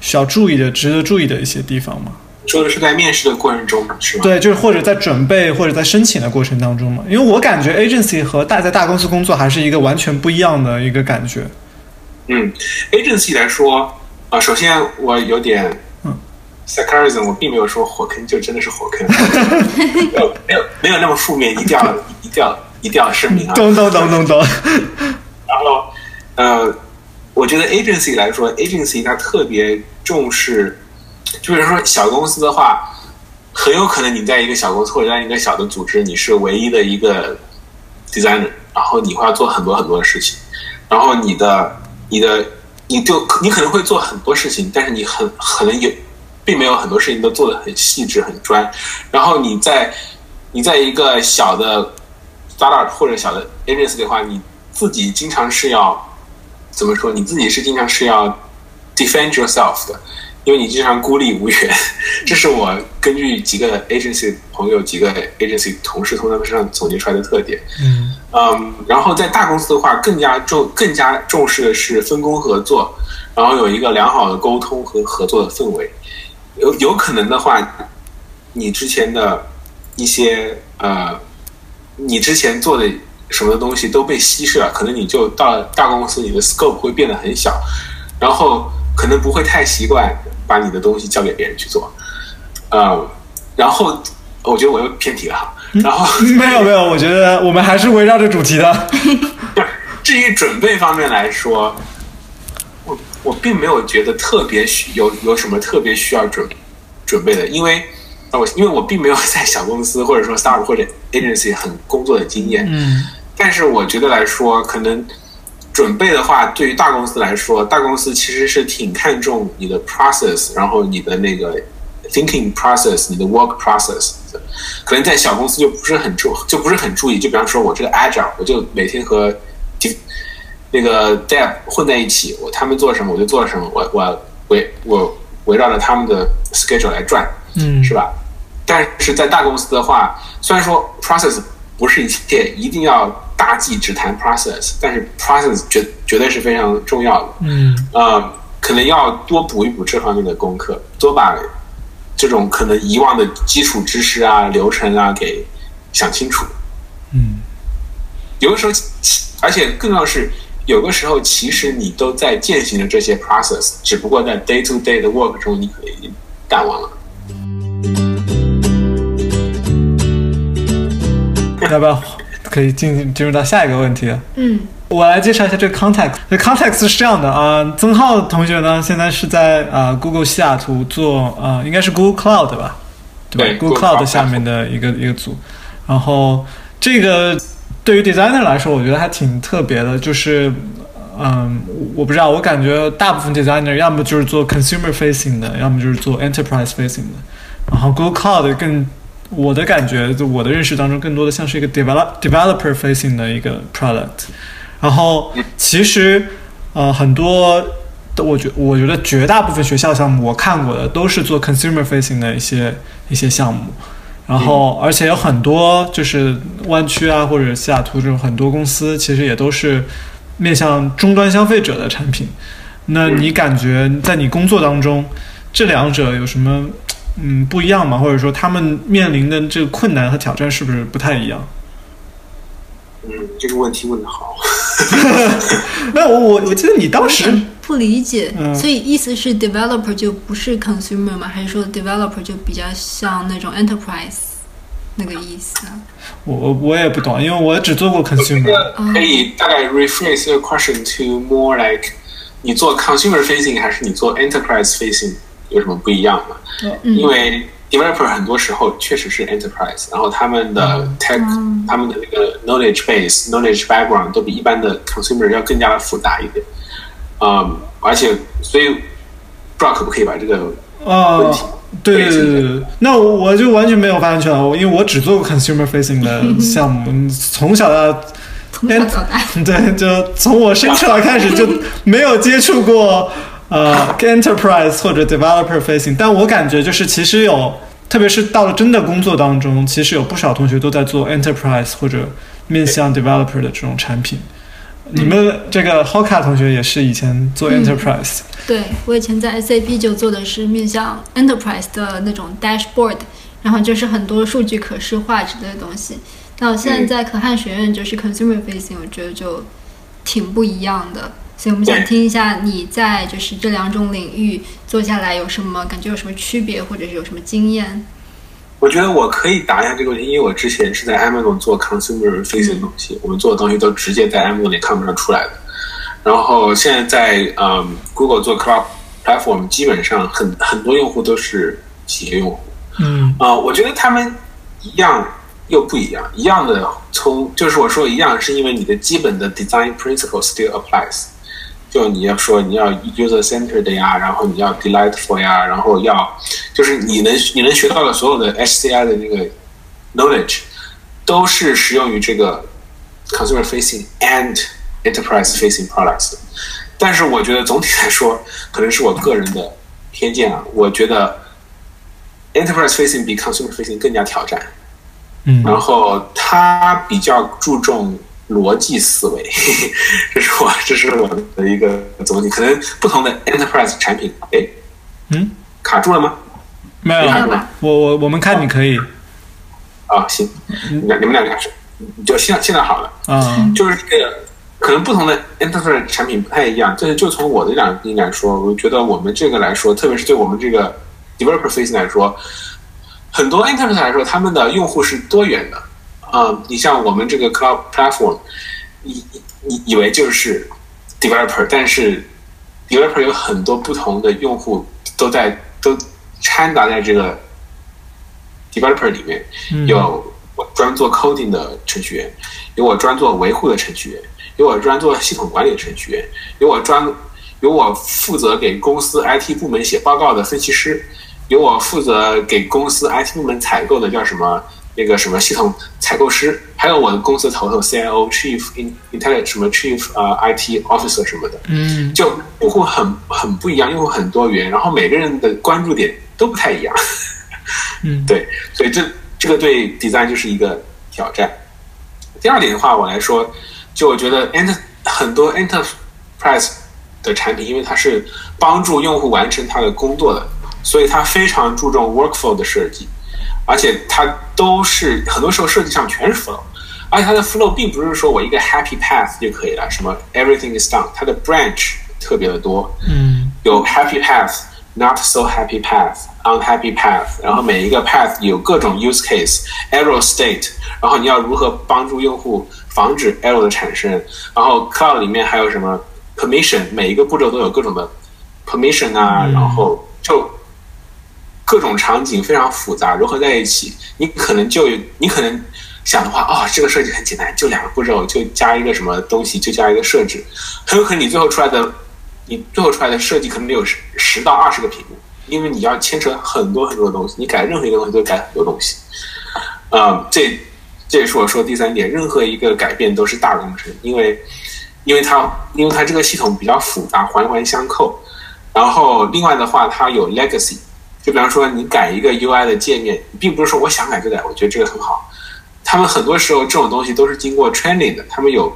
需要注意的、值得注意的一些地方吗？说的是在面试的过程中是吗？对，就是或者在准备或者在申请的过程当中嘛。因为我感觉 agency 和大在大公司工作还是一个完全不一样的一个感觉。嗯，agency 来说，啊、首先我有点，嗯，sarcasm，我并没有说火坑就真的是火坑，没有没有没有那么负面，一定要一定要一定要声明啊。懂懂懂懂懂。然后，呃，我觉得 agency 来说，agency 它特别重视，就比如说小公司的话，很有可能你在一个小公司或者在一个小的组织，你是唯一的一个 designer，然后你会要做很多很多的事情，然后你的你的你就你可能会做很多事情，但是你很可能有并没有很多事情都做得很细致很专，然后你在你在一个小的 startup 或者小的 agency 的话，你自己经常是要怎么说？你自己是经常是要 defend yourself 的，因为你经常孤立无援。这是我根据几个 agency 朋友、几个 agency 同事从他们身上总结出来的特点。嗯嗯，然后在大公司的话，更加重更加重视的是分工合作，然后有一个良好的沟通和合作的氛围。有有可能的话，你之前的一些呃，你之前做的什么东西都被稀释了，可能你就到了大公司，你的 scope 会变得很小，然后可能不会太习惯把你的东西交给别人去做。呃，然后我觉得我又偏题了哈。然后 没有没有，我觉得我们还是围绕着主题的。至于准备方面来说，我我并没有觉得特别需有有什么特别需要准准备的，因为呃我因为我并没有在小公司或者说 startup 或者 agency 很工作的经验，嗯但是我觉得来说，可能准备的话，对于大公司来说，大公司其实是挺看重你的 process，然后你的那个 thinking process，你的 work process。可能在小公司就不是很注，就不是很注意。就比方说，我这个 agile，我就每天和那个 dev 混在一起，我他们做什么我就做什么，我我围我围绕着他们的 schedule 来转，嗯是吧？但是在大公司的话，虽然说 process 不是一切，一定要大忌只谈 process，但是 process 绝绝对是非常重要的。嗯呃，可能要多补一补这方面的功课，多把这种可能遗忘的基础知识啊、流程啊给想清楚。嗯有的时候其，而且更重要的是，有的时候其实你都在践行着这些 process，只不过在 day to day 的 work 中，你可能已经淡忘了。要不要可以进进入到下一个问题？嗯。我来介绍一下这个 context 这 context 是这样的啊曾浩同学呢现在是在啊 google 西雅图做啊应该是 google cloud 吧？对吧？google cloud 下面的一个一个组。然后这个对于 designer 来说我觉得还挺特别的就是嗯我不知道我感觉大部分 designer 要么就是做 consumerfacing 的要么就是做 enterprise facing 的。然后 google cloud 更我的感觉，就我的认识当中，更多的像是一个 develop developer facing 的一个 product。然后其实呃很多的，我觉我觉得绝大部分学校项目我看过的都是做 consumer facing 的一些一些项目。然后，而且有很多就是湾区啊，或者西雅图这种很多公司，其实也都是面向终端消费者的产品。那你感觉在你工作当中，这两者有什么嗯不一样吗？或者说他们面临的这个困难和挑战是不是不太一样？嗯，这个问题问的好。那我我我记得你当时不理解，嗯所以意思是 developer 就不是 consumer 吗？还是说 developer 就比较像那种 enterprise 那个意思啊？我我我也不懂，因为我只做过 consumer。可以大概 rephrase 这个 question to more like 你做 consumer facing 还是你做 enterprise facing 有什么不一样吗？嗯。因为 developer 很多时候确实是 enterprise，然后他们的 tech、他们的那个 knowledge base、knowledge background 都比一般的 consumer 要更加的复杂一点。嗯，而且所以不知道可不可以把这个啊问题，对对对对对，那我我就完全没有发言权了，因为我只做过 consumer facing 的 项目，嗯从小到从小到大，对，就从我生出来开始就没有接触过呃 enterprise 或者 developer facing，但我感觉就是其实有，特别是到了真的工作当中，其实有不少同学都在做 enterprise 或者面向 developer 的这种产品。你们这个 Hoka 同学也是以前做 enterprise，、对我以前在 SAP 就做的是面向 enterprise 的那种 dashboard，然后就是很多数据可视化之类的东西。那我现在在可汗学院就是 consumer facing，我觉得就挺不一样的。所以我们想听一下你在就是这两种领域做下来有什么感觉，有什么区别，或者是有什么经验？我觉得我可以答一下这个问题，因为我之前是在 Amazon 做 consumer facing 的东西，我们做的东西都直接在 Amazon 里看不上出来的。然后现在在嗯 Google 做 Cloud Platform，基本上很很多用户都是企业用户。嗯啊、我觉得他们一样又不一样。一样的从就是我说一样，是因为你的基本的 design principle still applies。就你要说你要 user centered 呀，然后你要 delightful 呀，然后要就是你能你能学到的所有的 HCI 的那个 knowledge，都是适用于这个 consumer facing and enterprise facing products。但是我觉得总体来说，可能是我个人的偏见啊，我觉得 enterprise facing 比 consumer facing 更加挑战。嗯然后它比较注重逻辑思维，这是我这是我的一个总体。可能不同的 enterprise 产品，哎，嗯，卡住了吗？没有我我我们看你可以啊，行，你们你们两个开始，就现在现在好了。啊，就是这个，可能不同的 enterprise 产品不太一样。但是就从我的两经来说，我觉得我们这个来说，特别是对我们这个 developer facing 来说，很多 enterprise 来说，他们的用户是多元的。啊、你像我们这个 cloud platform，你你以为就是 developer，但是 developer 有很多不同的用户都在都掺杂在这个 developer 里面，嗯。有我专做 coding 的程序员，有我专做维护的程序员，有我专做系统管理的程序员，有我专有我负责给公司 IT 部门写报告的分析师，有我负责给公司 IT 部门采购的叫什么那个什么系统采购师，还有我的公司头头 CIO Chief in Intelligence 什么 Chief 呃 IT Officer 什么的，嗯就用户很很不一样，用户很多元，然后每个人的关注点都不太一样。嗯 对，所以这这个对 design 就是一个挑战。第二点的话，我来说，就我觉得 enter 很多 enterprise 的产品，因为它是帮助用户完成他的工作的，所以它非常注重 workflow 的设计，而且它都是很多时候设计上全是 flow，而且它的 flow 并不是说我一个 happy path 就可以了，什么 everything is done，它的 branch 特别的多，嗯有 happy path、not so happy path、unhappy path，然后每一个 path 有各种 use case、error state，然后你要如何帮助用户防止 error 的产生，然后 cloud 里面还有什么 permission，每一个步骤都有各种的 permission 啊，然后就各种场景非常复杂，融合在一起，你可能就你可能想的话，哦，这个设计很简单，就两个步骤，就加一个什么东西，就加一个设置，很有可能你最后出来的，你最后出来的设计可能有十十到二十个屏幕，因为你要牵扯很多很多的东西，你改任何一个东西都改很多东西，啊、这这也是我说的第三点，任何一个改变都是大工程，因为因为它因为它这个系统比较复杂，环环相扣，然后另外的话，它有 legacy。就比方说，你改一个 UI 的界面，并不是说我想改就改，我觉得这个很好。他们很多时候这种东西都是经过 training 的，他们有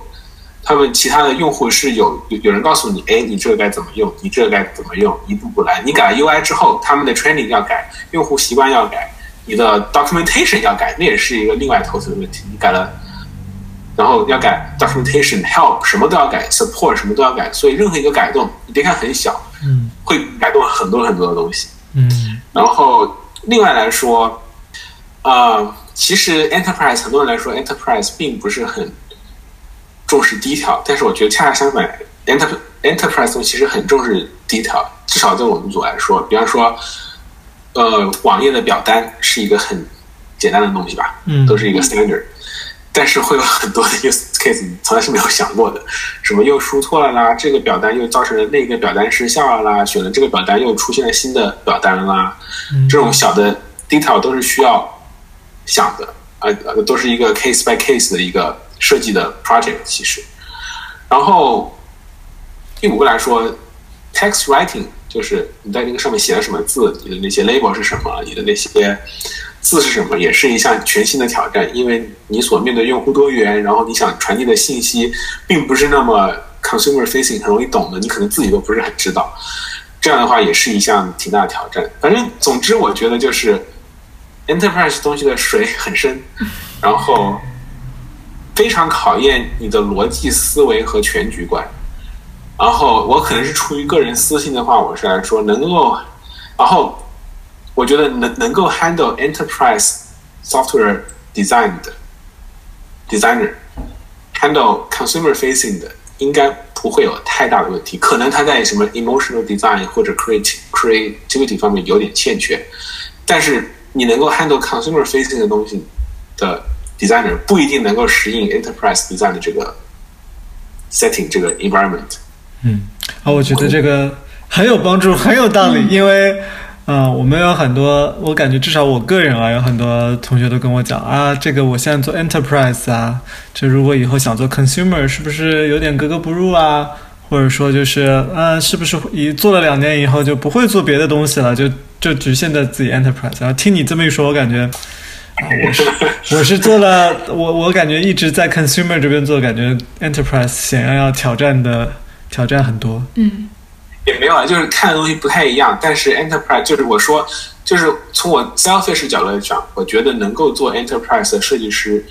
他们其他的用户是有有有人告诉你，哎，你这个该怎么用，你这个该怎么用，一步步来。你改了 UI 之后，他们的 training 要改，用户习惯要改，你的 documentation 要改，那也是一个另外头层的问题。你改了，然后要改 documentation help 什么都要改，support 什么都要改，所以任何一个改动，你别看很小，嗯会改动很多很多的东西。嗯然后另外来说，呃，其实 enterprise 很多人来说 enterprise 并不是很重视 detail，但是我觉得恰恰相反，enter enterprise 其实很重视 detail，至少对我们组来说，比方说，呃，网页的表单是一个很简单的东西吧，嗯都是一个 standard。但是会有很多的 use case 你从来是没有想过的，什么又输错了啦，这个表单又造成了那个表单失效了啦，选了这个表单又出现了新的表单啦，这种小的 detail 都是需要想的，呃，呃都是一个 case by case 的一个设计的 project 其实。然后第五个来说，text writing 就是你在那个上面写了什么字，你的那些 label 是什么，你的那些四是什么，也是一项全新的挑战，因为你所面对用户多元，然后你想传递的信息并不是那么 consumer facing 很容易懂的，你可能自己都不是很知道。这样的话也是一项挺大的挑战。反正总之，我觉得就是 enterprise 东西的水很深，然后非常考验你的逻辑思维和全局观。然后我可能是出于个人私心的话，我是来说能够，然后我觉得能能够 handle enterprise software design 的 designer handle consumer facing 的，应该不会有太大的问题。可能他在什么 emotional design 或者 creative creativity 方面有点欠缺，但是你能够 handle consumer facing 的东西的 designer 不一定能够适应 enterprise design 的这个 setting 这个 environment。嗯啊，我觉得这个很有帮助，很有道理，因为。啊、我们有很多，我感觉至少我个人啊，有很多同学都跟我讲啊，这个我现在做 enterprise 啊，就如果以后想做 consumer，是不是有点格格不入啊？或者说就是，嗯、是不是一做了两年以后就不会做别的东西了，就就局限在自己 enterprise？然后听你这么一说，我感觉，啊、我是我是做了，我我感觉一直在 consumer 这边做，感觉 enterprise 显然要挑战的挑战很多。嗯也没有啊，就是看的东西不太一样。但是 enterprise 就是我说，就是从我 selfish 角度来讲，我觉得能够做 enterprise 的设计师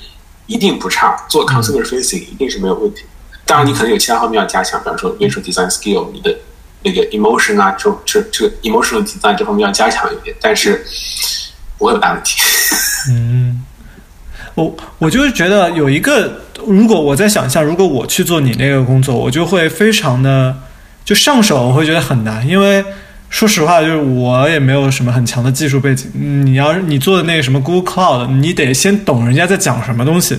一定不差，做 consumer facing 一定是没有问题。当然，你可能有其他方面要加强，比方说 visual design skill，你的那个 emotion 啊，这种这这 emotional design 这方面要加强一点，但是不会有大问题。嗯，我我就是觉得有一个，如果我在想象，如果我去做你那个工作，我就会非常的就上手，我会觉得很难，因为说实话，就是我也没有什么很强的技术背景。嗯你要是你做的那个什么 Google Cloud，你得先懂人家在讲什么东西，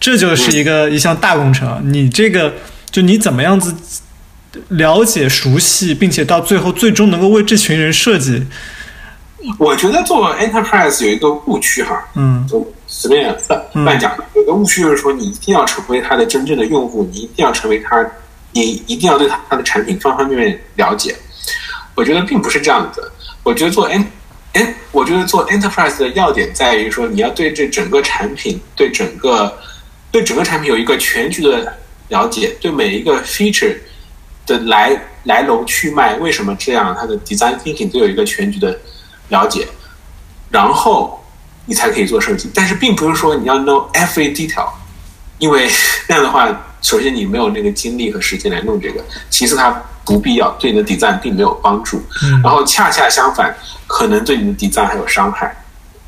这就是一个一项大工程。你这个就你怎么样子了解、熟悉，并且到最后最终能够为这群人设计，我觉得做 enterprise 有一个误区哈，嗯就随便乱嗯乱讲，有个误区就是说，你一定要成为他的真正的用户，你一定要成为他，你一定要对他的产品方方面面了解。我觉得并不是这样子。我觉得做 en en，我觉得做 enterprise 的要点在于说，你要对这整个产品，对整个对整个产品有一个全局的了解，对每一个 feature 的来来龙去脉，为什么这样，它的 design thinking 都有一个全局的了解，然后你才可以做设计。但是并不是说你要 know every detail，因为那样的话，首先你没有那个精力和时间来弄这个，其次它不必要，对你的 design 并没有帮助。嗯然后恰恰相反，可能对你的 design 还有伤害。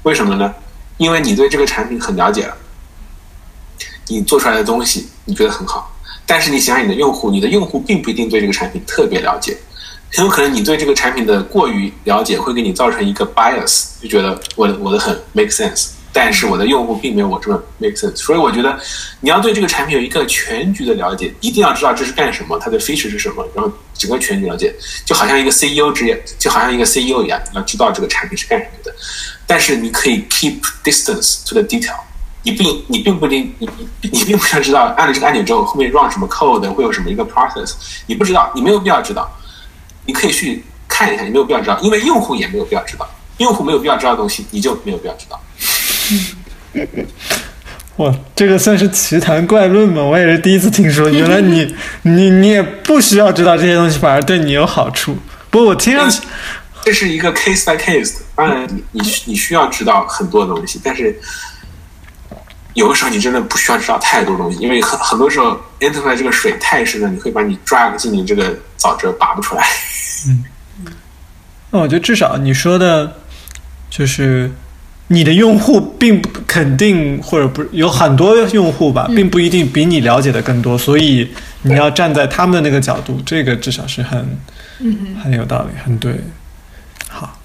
为什么呢？因为你对这个产品很了解了，你做出来的东西你觉得很好，但是你想想你的用户，你的用户并不一定对这个产品特别了解，很有可能你对这个产品的过于了解会给你造成一个 bias，就觉得我的我的很 make sense，但是我的用户并没有我这么 make sense，所以我觉得你要对这个产品有一个全局的了解，一定要知道这是干什么，它的 feature 是什么，然后整个全局了解，就好像一个 CEO 职业，就好像一个 CEO 一样，要知道这个产品是干什么的，但是你可以 keep distance to the detail。你并你并不一定你你并不想知道按了这个按钮之后后面 run 什么 code 会有什么一个 process，你不知道，你没有必要知道，你可以去看一下，你没有必要知道，因为用户也没有必要知道，用户没有必要知道的东西，你就没有必要知道。哇，这个算是奇谈怪论吗？我也是第一次听说。原来你 你你也不需要知道这些东西，反而对你有好处。不过我听上去，这是一个 case by case 的。当然，你你你需要知道很多东西，但是有的时候你真的不需要知道太多东西，因为很很多时候 enterprise 这个水太深了，你会把你 drag 进你这个沼泽拔不出来。那我觉得至少你说的，就是你的用户并不肯定，或者不有很多用户吧，并不一定比你了解的更多，所以你要站在他们的那个角度，这个至少是很很有道理，很对。好，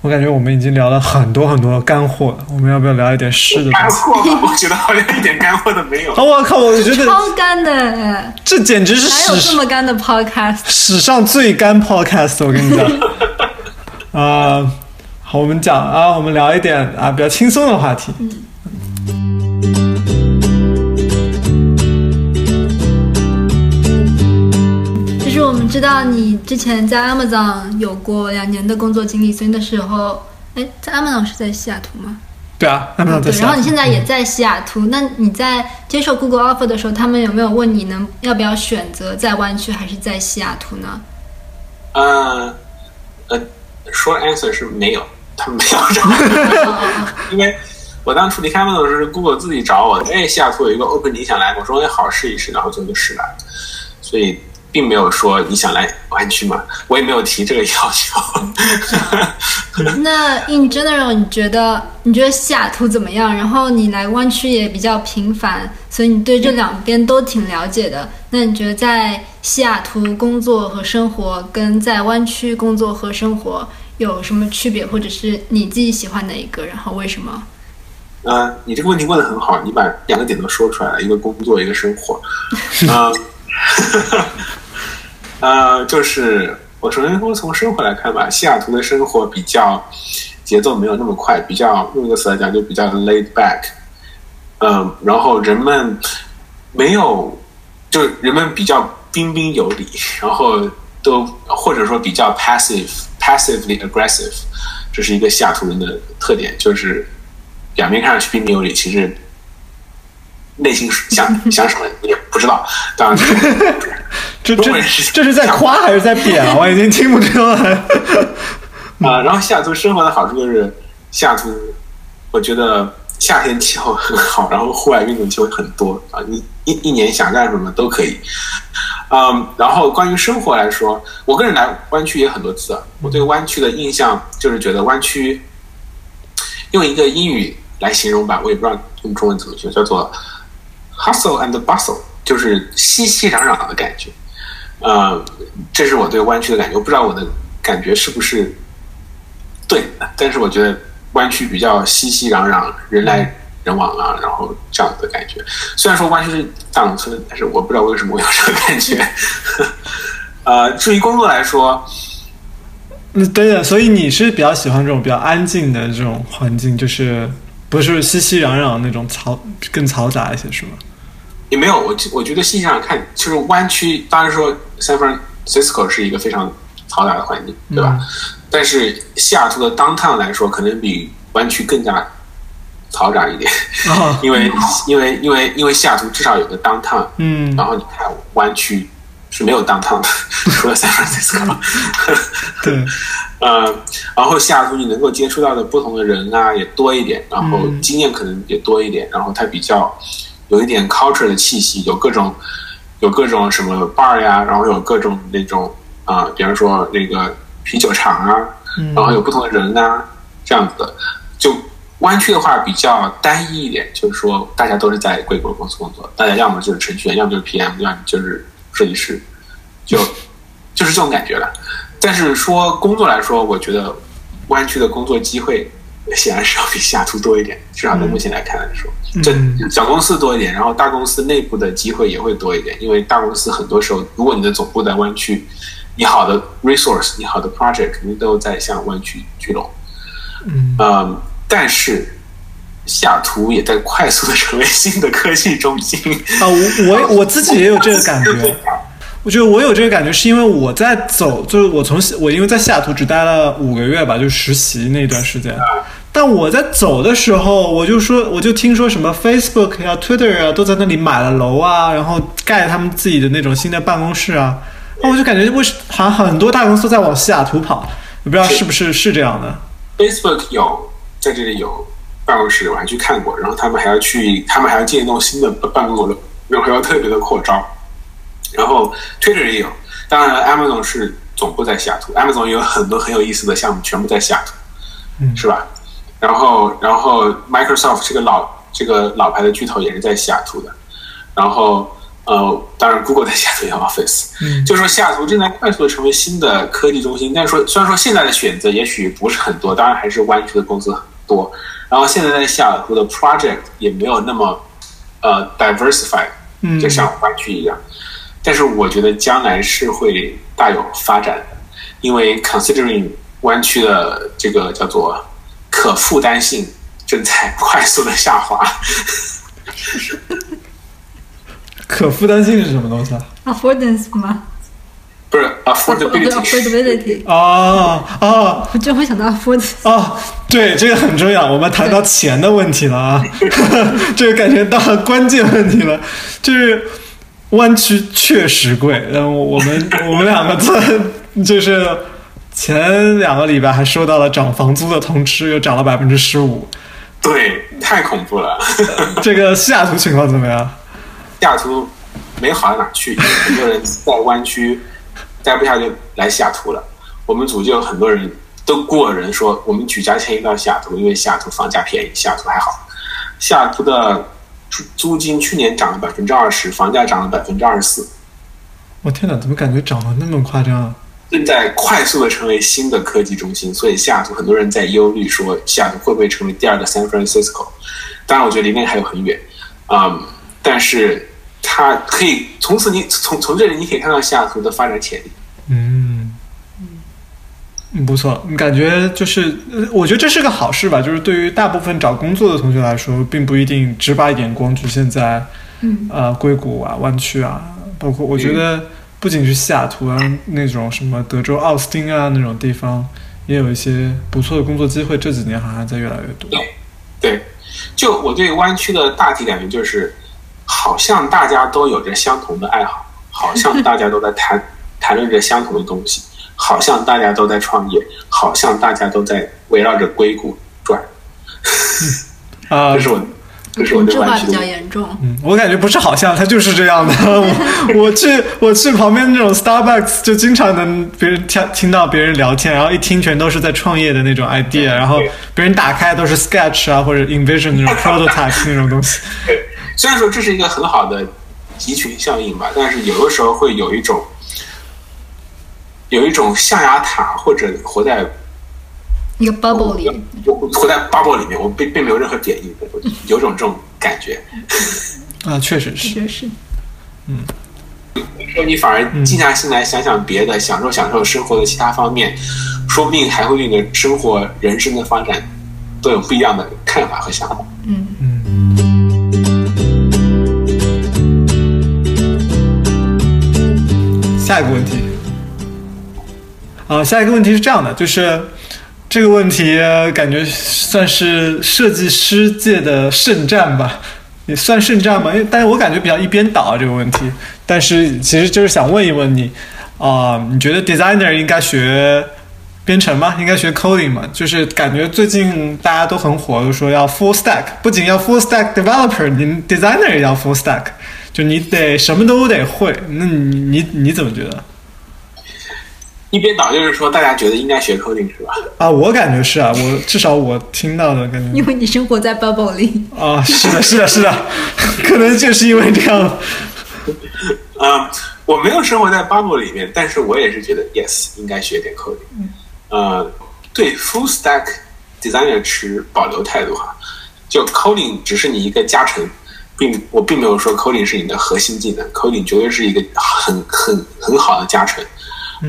我感觉我们已经聊了很多很多干货了，我们要不要聊一点湿的东西？干货吗？我觉得好像一点干货都没有。哦，我靠！我觉得超干的，这简直是哪有这史么干的 podcast？史上最干 podcast，我跟你讲。啊、好，我们讲啊，我们聊一点啊比较轻松的话题。嗯就是我们知道你之前在 Amazon 有过两年的工作经历，所以那时候，哎，在 Amazon 是在西雅图吗？对啊，他们在然后你现在也在西雅图，那你在接受 Google offer 的时候，他们有没有问你能要不要选择在湾区还是在西雅图呢？呃呃，short answer 是没有，他没有找我，因为我当初离开 Amazon 的时候是 Google 自己找我的，哎，西雅图有一个 open 你想来，我说哎好试一试，然后最后就试了，所以并没有说你想来湾区嘛，我也没有提这个要求。那 in general，你觉得你觉得西雅图怎么样？然后你来湾区也比较频繁，所以你对这两边都挺了解的。那你觉得在西雅图工作和生活跟在湾区工作和生活有什么区别，或者是你自己喜欢哪一个？然后为什么？呃，你这个问题问的很好，你把两个点都说出来了，一个工作，一个生活。嗯、呃，就是我首先说从生活来看吧，西雅图的生活比较节奏没有那么快，比较用一个词来讲就比较 laid back。嗯、然后人们没有，就是人们比较彬彬有礼，然后都或者说比较 passive passively aggressive，这是一个西雅图人的特点，就是表面看上去彬彬有礼，其实内心想 想什么你也不知道。当然，这这这是在夸还是在贬啊？我已经听不出来。啊、然后西雅图生活的好处就是，西雅图我觉得夏天气候很好，然后户外运动机会很多啊，你一一年想干什么都可以。嗯，然后关于生活来说，我个人来湾区也很多次，我对湾区的印象就是觉得湾区用一个英语来形容吧，我也不知道用中文怎么说，叫做 hustle and bustle，就是熙熙攘攘的感觉。呃，这是我对湾区的感觉，我不知道我的感觉是不是对，但是我觉得湾区比较熙熙攘攘，人来人往啊，然后这样的感觉。虽然说湾区是大农村，但是我不知道为什么我有这个感觉。呃，至于工作来说，嗯，对的，所以你是比较喜欢这种比较安静的这种环境，就是不是熙熙攘攘那种嘈更嘈杂一些，是吗？也没有，我我觉得细想想看，就是湾区，当然说 San Francisco 是一个非常嘈杂的环境，对吧？但是西雅图的 downtown 来说，可能比湾区更加嘈杂一点，啊，因为因为因为因为西雅图至少有个 downtown，嗯然后你看湾区是没有 downtown 的，除了 San Francisco。对，呃，然后西雅图你能够接触到的不同的人啊也多一点，然后经验可能也多一点，然后它比较有一点 culture 的气息，有各种有各种什么 bar 呀，然后有各种那种啊、比方说那个啤酒厂啊，然后有不同的人啊，这样子的。就湾区的话比较单一一点，就是说大家都是在硅谷公司工作，大家要么就是程序员，要么就是 PM，要么就是设计师，就就是这种感觉了。但是说工作来说，我觉得湾区的工作机会显然是要比西雅图多一点，至少在目前来看来说，这小公司多一点，然后大公司内部的机会也会多一点，因为大公司很多时候，如果你的总部在湾区，你好的 resource，你好的 project 肯定都在向湾区聚拢。嗯，但是西雅图也在快速的成为新的科技中心。啊，我我我自己也有这个 感觉。我觉得我有这个感觉，是因为我在走，就是我从西我因为在西雅图只待了五个月吧，就实习那段时间，但我在走的时候，我就说，我就听说什么 Facebook 呀、Twitter 啊，都在那里买了楼啊，然后盖他们自己的那种新的办公室啊。那我就感觉为什好像很多大公司都在往西雅图跑，我不知道是不是是这样的。Facebook 有在这里有办公室，我还去看过，然后他们还要去，他们还要建一栋新的办公楼，然后要特别的扩张。然后 Twitter 也有，当然 Amazon 是总部在西雅图，Amazon 有很多很有意思的项目，全部在西雅图，嗯是吧？然后然后 Microsoft 这个老这个老牌的巨头也是在西雅图的，然后呃，当然 Google 在西雅图有 Office，嗯。就说西雅图正在快速的成为新的科技中心，但是说虽然说现在的选择也许不是很多，当然还是湾区的公司很多，然后现在在西雅图的 project 也没有那么呃 diversified，嗯。就像湾区一样，但是我觉得将来是会大有发展的，因为 considering 湾区的这个叫做可负担性正在 快速的下滑。可负担性是什么东西啊？affordance 吗不是 affordability，？affordability，哦哦我就会想到 affordance。哦，对，这个很重要。我们谈到钱的问题了啊，这个感觉到了关键问题了，就是湾区确实贵。然后我们 我们两个在就是前两个礼拜还收到了涨房租的通知，又涨了百分之十五。对，太恐怖了。这个西雅图情况怎么样？西雅图没好到哪去，很多人在湾区 待不下去来西雅图了。我们组就有很多人都过人说，我们举家迁移到西雅图，因为西雅图房价便宜，西雅图还好。西雅图的租租金去年涨了百分之二十，房价涨了百分之二十四，我天哪，怎么感觉涨得那么夸张啊？正在快速的成为新的科技中心。所以西雅图很多人在忧虑说，西雅图会不会成为第二个 San Francisco？当然，我觉得离那个还有很远，嗯，但是它可以从此你从从这里你可以看到西雅图的发展潜力。嗯，嗯，不错，感觉就是，呃我觉得这是个好事吧。就是对于大部分找工作的同学来说，并不一定只把眼光局限在，嗯，呃，硅谷啊、湾区啊，包括我觉得不仅是西雅图啊，那种什么德州奥斯汀啊那种地方，也有一些不错的工作机会。这几年好像在越来越多。对，就我对湾区的大体感觉就是，好像大家都有着相同的爱好，好像大家都在谈 谈论着相同的东西，好像大家都在创业，好像大家都在围绕着硅谷转。啊、这是我，这是我同质化比较。严重。嗯，我感觉不是好像，它就是这样的。我我去我去旁边那种 Starbucks，就经常能别人听听到别人聊天，然后一听全都是在创业的那种 idea，然后别人打开都是 Sketch 啊或者 Envision 那种 prototype 那种东西。对，虽然说这是一个很好的集群效应吧，但是有的时候会有一种有一种象牙塔或者活在一个 bubble 里，我活在 bubble 里面，我并并没有任何贬义，我 有种这种感觉。啊，确实是。确实是。说你反而静下心来想想别的，享受享受生活的其他方面，说不定还会对你的生活、人生的发展都有不一样的看法和想法。嗯嗯，下一个问题，啊，下一个问题是这样的，就是这个问题感觉算是设计师界的圣战吧，也算圣战吧？因为但是我感觉比较一边倒啊这个问题，但是其实就是想问一问你，啊、你觉得 designer 应该学编程吗？应该学 coding 吗？就是感觉最近大家都很火，就说要 full stack，不仅要 full stack developer，你 designer 也要 full stack，就你得什么都得会。那你你你怎么觉得？一边倒就是说，大家觉得应该学 coding 是吧？啊，我感觉是啊，我至少我听到的感觉因为你生活在 bubble 里。啊，是的，是的，是的，可能就是因为这样。嗯，我没有生活在 bubble 里面，但是我也是觉得 yes 应该学点 coding。呃，对 full stack designer 持保留态度哈，就 coding 只是你一个加成，并我并没有说 coding 是你的核心技能，coding 绝对是一个很很很好的加成。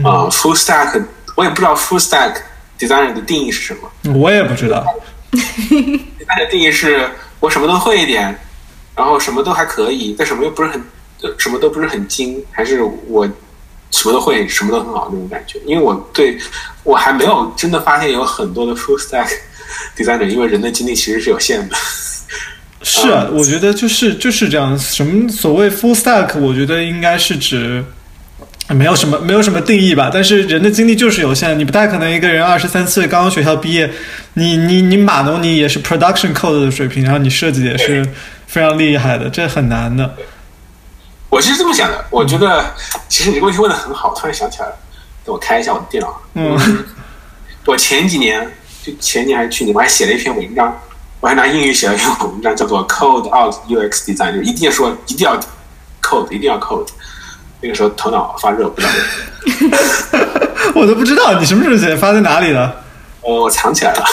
啊、f u l l stack 我也不知道 full stack designer 的定义是什么。我也不知道。它的定义是我什么都会一点，然后什么都还可以，但什么又不是很，呃什么都不是很精，还是我什么都会，什么都很好那种感觉。因为我对我还没有真的发现有很多的 full stack designer，因为人的精力其实是有限的。是啊，我觉得就是就是这样。什么所谓 full stack，我觉得应该是指没有什么没有什么定义吧。但是人的精力就是有限，你不太可能一个人二十三岁刚刚学校毕业，你你你码农你也是 production code 的水平，然后你设计也是非常厉害的，这很难的。我是这么想的，我觉得其实你这个问题问的很好，突然想起来了，等我开一下我的电脑。嗯，我前几年就前年还是去年，我还写了一篇文章，我还拿英语写了一篇文章，叫做 Code Out UX Design，就一定要说一定要 code，一定要 code。那个时候头脑发热，不知道为什么。我都不知道你什么时候写，发在哪里了？呃，我藏起来了。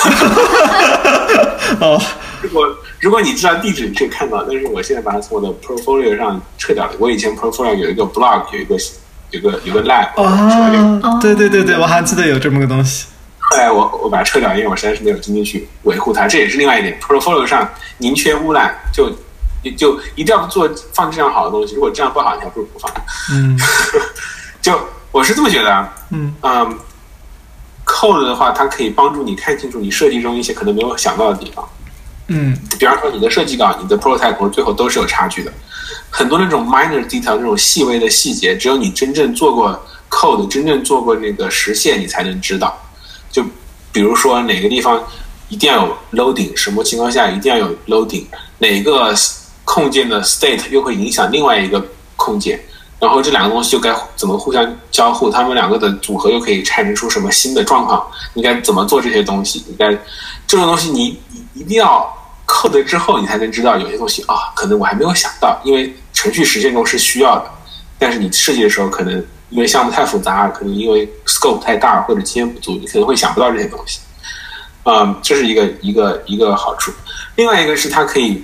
哦，如果如果你知道地址，你可以看到，但是我现在把它从我的 portfolio 上撤掉了。我以前 portfolio 有一个 blog，有一个有个有个 lab，哦，对对对对，我还记得有这么个东西。后来我我把它撤掉，因为我实在是没有精力去维护它。这也是另外一点，portfolio 上宁缺毋滥，就就一定要做放质量好的东西。如果质量不好，你还不如不放。嗯，就我是这么觉得啊。嗯嗯，code 的话，它可以帮助你看清楚你设计中一些可能没有想到的地方。嗯比方说你的设计稿、你的 prototype 最后都是有差距的，很多那种 minor detail 那种细微的细节，只有你真正做过 code、真正做过那个实现，你才能知道。比如说哪个地方一定要有 loading，什么情况下一定要有 loading，哪个空间的 state 又会影响另外一个空间，然后这两个东西又该怎么互相交互，它们两个的组合又可以产生出什么新的状况？你该怎么做这些东西？你该这种东西你一定要扣得之后，你才能知道有些东西啊，可能我还没有想到，因为程序实现中是需要的，但是你设计的时候可能因为项目太复杂，可能因为 scope 太大或者经验不足，你可能会想不到这些东西。嗯，这是一个一个一个好处。另外一个是它可以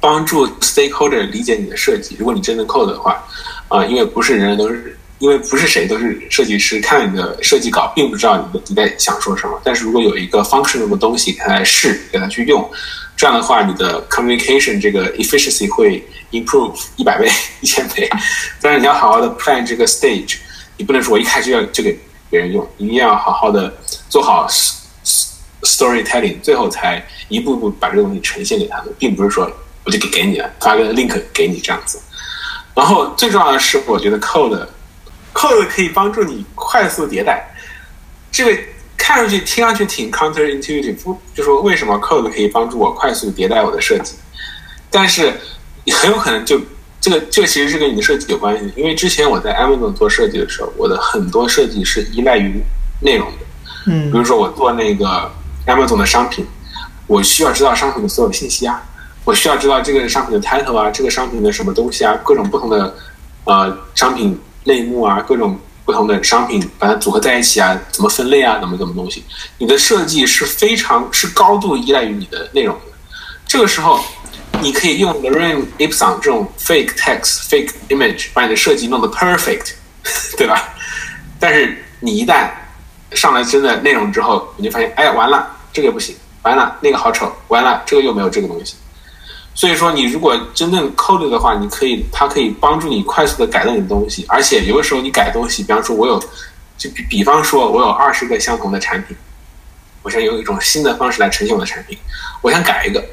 帮助 stakeholder 理解你的设计。如果你真的 code 的话，啊、因为不是人人都是，因为不是谁都是设计师，看你的设计稿，并不知道你的你在想说什么。但是如果有一个 functional 的东西给他来试，给他去用，这样的话，你的 communication 这个 efficiency 会 improve 一百倍、一千倍。但是你要好好的 plan 这个 stage，你不能说我一开始就要就给别人用，你一定要好好的做好 s- s- storytelling，最后才一步步把这个东西呈现给他们，并不是说我就给给你了，发个 link 给你这样子。然后最重要的是，我觉得 code code 可以帮助你快速迭代。这个看上去、听上去挺 counterintuitive，不就说为什么 code 可以帮助我快速迭代我的设计？但是很有可能就这个这个其实是跟你的设计有关系的，因为之前我在 Amazon 做设计的时候，我的很多设计是依赖于内容的。嗯比嗯如说我做那个 Amazon 的商品，我需要知道商品的所有信息啊，我需要知道这个商品的 title 啊，这个商品的什么东西啊，各种不同的呃商品类目啊，各种不同的商品把它组合在一起啊，怎么分类啊，怎么怎么东西，你的设计是非常是高度依赖于你的内容的。这个时候，你可以用 Lorem Ipsum 这种 fake text、fake image 把你的设计弄得 perfect，对吧？但是你一旦上来真的内容之后，你就发现，哎呀，完了，这个不行，完了，那个好丑，完了，这个又没有这个东西。所以说，你如果真正 code 的话，你可以，它可以帮助你快速的改动你的东西，而且有的时候你改东西，比方说我有，就比比方说我有二十个相同的产品，我想用一种新的方式来呈现我的产品，我想改一个，